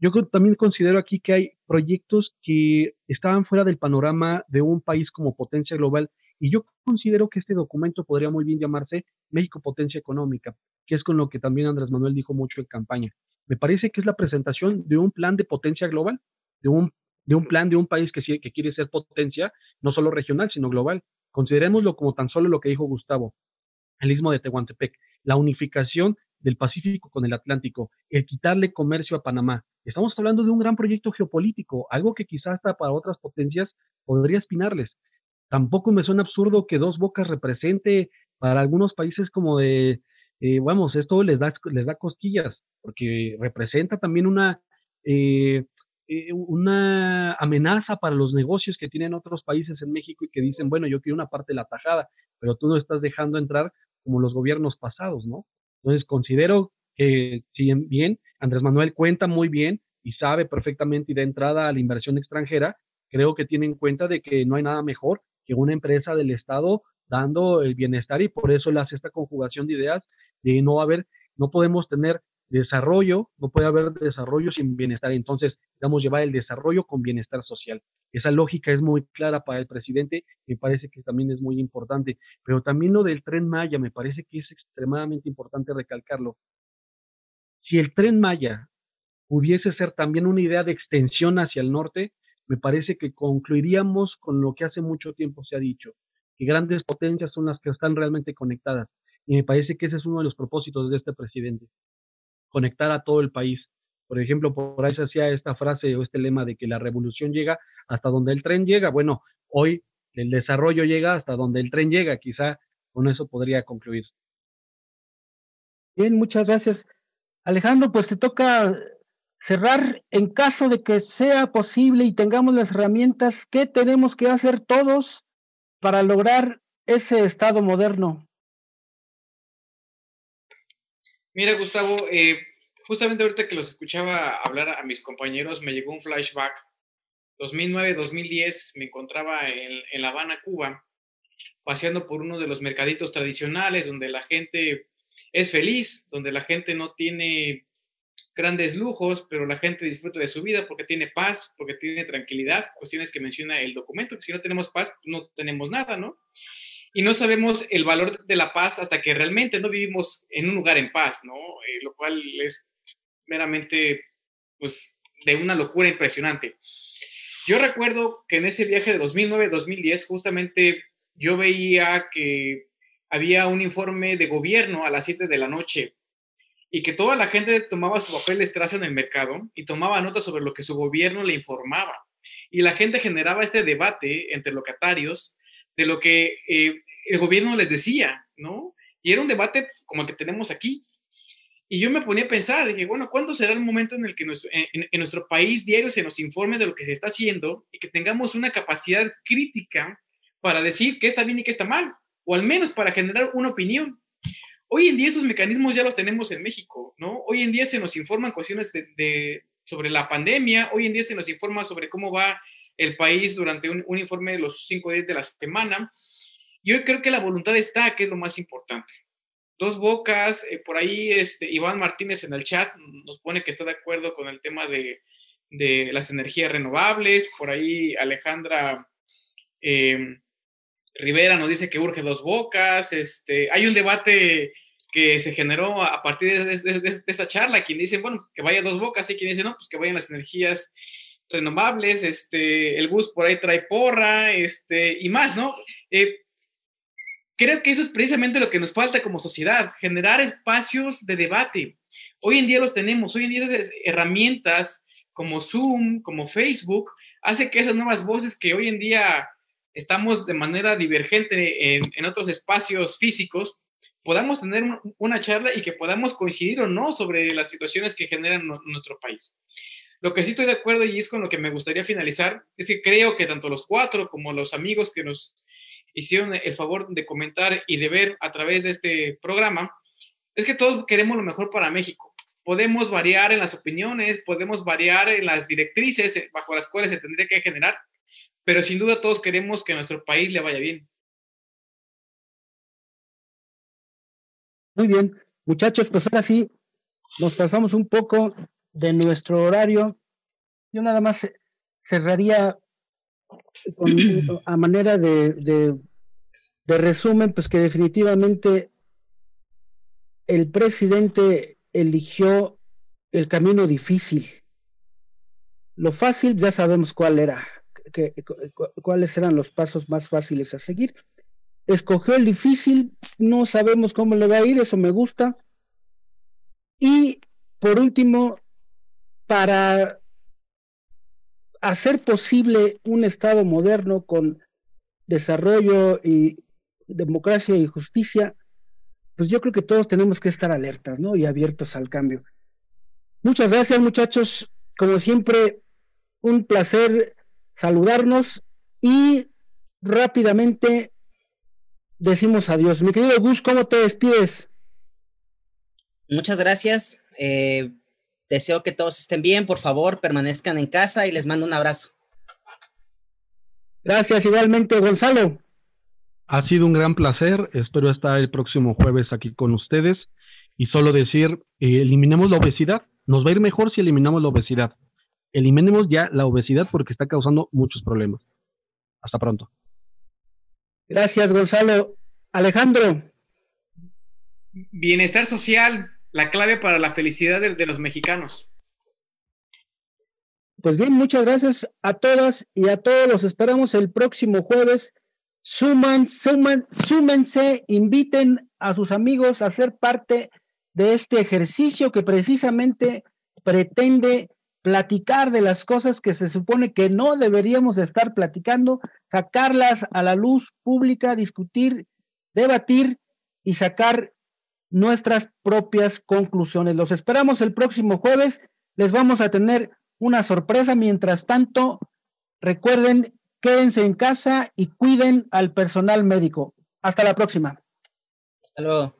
C: Yo también considero aquí que hay proyectos que estaban fuera del panorama de un país como potencia global y yo considero que este documento podría muy bien llamarse México Potencia Económica, que es con lo que también Andrés Manuel dijo mucho en campaña. Me parece que es la presentación de un plan de potencia global, de un, de un plan de un país que, que quiere ser potencia, no solo regional, sino global. Considerémoslo como tan solo lo que dijo Gustavo, el istmo de Tehuantepec, la unificación del Pacífico con el Atlántico, el quitarle comercio a Panamá. Estamos hablando de un gran proyecto geopolítico, algo que quizás hasta para otras potencias podría espinarles. Tampoco me suena absurdo que dos bocas represente para algunos países como de, eh, vamos, esto les da, les da cosquillas, porque representa también una, eh, eh, una amenaza para los negocios que tienen otros países en México y que dicen, bueno, yo quiero una parte de la tajada, pero tú no estás dejando entrar como los gobiernos pasados, ¿no? Entonces, considero que, si bien Andrés Manuel cuenta muy bien y sabe perfectamente y de entrada a la inversión extranjera, creo que tiene en cuenta de que no hay nada mejor que una empresa del Estado dando el bienestar y por eso hace esta conjugación de ideas de no haber, no podemos tener desarrollo, no puede haber desarrollo sin bienestar. Entonces, vamos a llevar el desarrollo con bienestar social. Esa lógica es muy clara para el presidente, me parece que también es muy importante. Pero también lo del tren Maya, me parece que es extremadamente importante recalcarlo. Si el tren Maya pudiese ser también una idea de extensión hacia el norte, me parece que concluiríamos con lo que hace mucho tiempo se ha dicho, que grandes potencias son las que están realmente conectadas. Y me parece que ese es uno de los propósitos de este presidente conectar a todo el país. Por ejemplo, por ahí se hacía esta frase o este lema de que la revolución llega hasta donde el tren llega. Bueno, hoy el desarrollo llega hasta donde el tren llega. Quizá con eso podría concluir.
A: Bien, muchas gracias. Alejandro, pues te toca cerrar en caso de que sea posible y tengamos las herramientas, ¿qué tenemos que hacer todos para lograr ese Estado moderno?
D: Mira, Gustavo, eh, justamente ahorita que los escuchaba hablar a mis compañeros, me llegó un flashback. 2009-2010 me encontraba en, en, La Habana, Cuba, paseando por uno de los mercaditos tradicionales donde la gente es feliz, donde la gente no tiene grandes lujos, pero la gente disfruta de su vida porque tiene paz, porque tiene tranquilidad, cuestiones que menciona el documento, que si no tenemos paz, no tenemos nada, ¿no? y no sabemos el valor de la paz hasta que realmente no vivimos en un lugar en paz, ¿no? Eh, lo cual es meramente, pues, de una locura impresionante. Yo recuerdo que en ese viaje de 2009-2010, justamente yo veía que había un informe de gobierno a las 7 de la noche y que toda la gente tomaba su papel de estraza en el mercado y tomaba notas sobre lo que su gobierno le informaba. Y la gente generaba este debate entre locatarios de lo que eh, el gobierno les decía, ¿no? Y era un debate como el que tenemos aquí. Y yo me ponía a pensar, dije, bueno, ¿cuándo será el momento en el que en, nuestro país diario se nos informe de lo que se está haciendo y que tengamos una capacidad crítica para decir qué está bien y qué está mal? O al menos para generar una opinión. Hoy en día esos mecanismos ya los tenemos en México, ¿no? Hoy en día se nos informan cuestiones de, sobre la pandemia, hoy en día se nos informa sobre cómo va el país durante un, informe de los cinco días de la semana, yo creo que la voluntad está, que es lo más importante. Dos bocas, eh, por ahí este, Iván Martínez en el chat nos pone que está de acuerdo con el tema de, las energías renovables, por ahí Alejandra em, Rivera nos dice que urge dos bocas, este, hay un debate que se generó a partir de, esta charla, quien dice, bueno, que vaya dos bocas, y quien dice, no, pues que vayan las energías renovables, este, el bus por ahí trae porra, este, y más, ¿no? Eh, Creo que eso es precisamente lo que nos falta como sociedad, generar espacios de debate. Hoy en día los tenemos, hoy en día esas herramientas como Zoom, como Facebook, hace que esas nuevas voces que hoy en día estamos de manera divergente en, otros espacios físicos, podamos tener una charla y que podamos coincidir o no sobre las situaciones que generan nuestro país. Lo que sí estoy de acuerdo y es con lo que me gustaría finalizar, es que creo que tanto los cuatro como los amigos que nos hicieron el favor de comentar y de ver a través de este programa, es que todos queremos lo mejor para México. Podemos variar en las opiniones, podemos variar en las directrices bajo las cuales se tendría que generar, pero sin duda todos queremos que a nuestro país le vaya bien.
A: Muy bien, muchachos, pues ahora sí nos pasamos un poco de nuestro horario. Yo nada más cerraría a manera de, de, resumen, pues que definitivamente el presidente eligió el camino difícil. Lo fácil ya sabemos cuál era, cuáles eran los pasos más fáciles a seguir. Escogió el difícil, no sabemos cómo le va a ir, eso me gusta. Y por último, para hacer posible un Estado moderno con desarrollo y democracia y justicia, pues yo creo que todos tenemos que estar alertas, ¿no? Y abiertos al cambio. Muchas gracias, muchachos. Como siempre, un placer saludarnos y rápidamente decimos adiós. Mi querido Gus, ¿cómo te despides?
B: Muchas gracias. Eh, Deseo que todos estén bien, por favor, permanezcan en casa y les mando un abrazo.
A: Gracias igualmente, Gonzalo.
C: Ha sido un gran placer, espero estar el próximo jueves aquí con ustedes y solo decir, eh, eliminemos la obesidad, nos va a ir mejor si eliminamos la obesidad. Eliminemos ya la obesidad porque está causando muchos problemas. Hasta pronto.
A: Gracias, Gonzalo. Alejandro.
D: Bienestar social, la clave para la felicidad de, los mexicanos.
A: Pues bien, muchas gracias a todas y a todos. Los esperamos el próximo jueves. Suman, suman, súmense, inviten a sus amigos a ser parte de este ejercicio que precisamente pretende platicar de las cosas que se supone que no deberíamos de estar platicando, sacarlas a la luz pública, discutir, debatir y sacar nuestras propias conclusiones. Los esperamos el próximo jueves. Les vamos a tener una sorpresa. Mientras tanto, recuerden, quédense en casa y cuiden al personal médico. Hasta la próxima.
B: Hasta luego.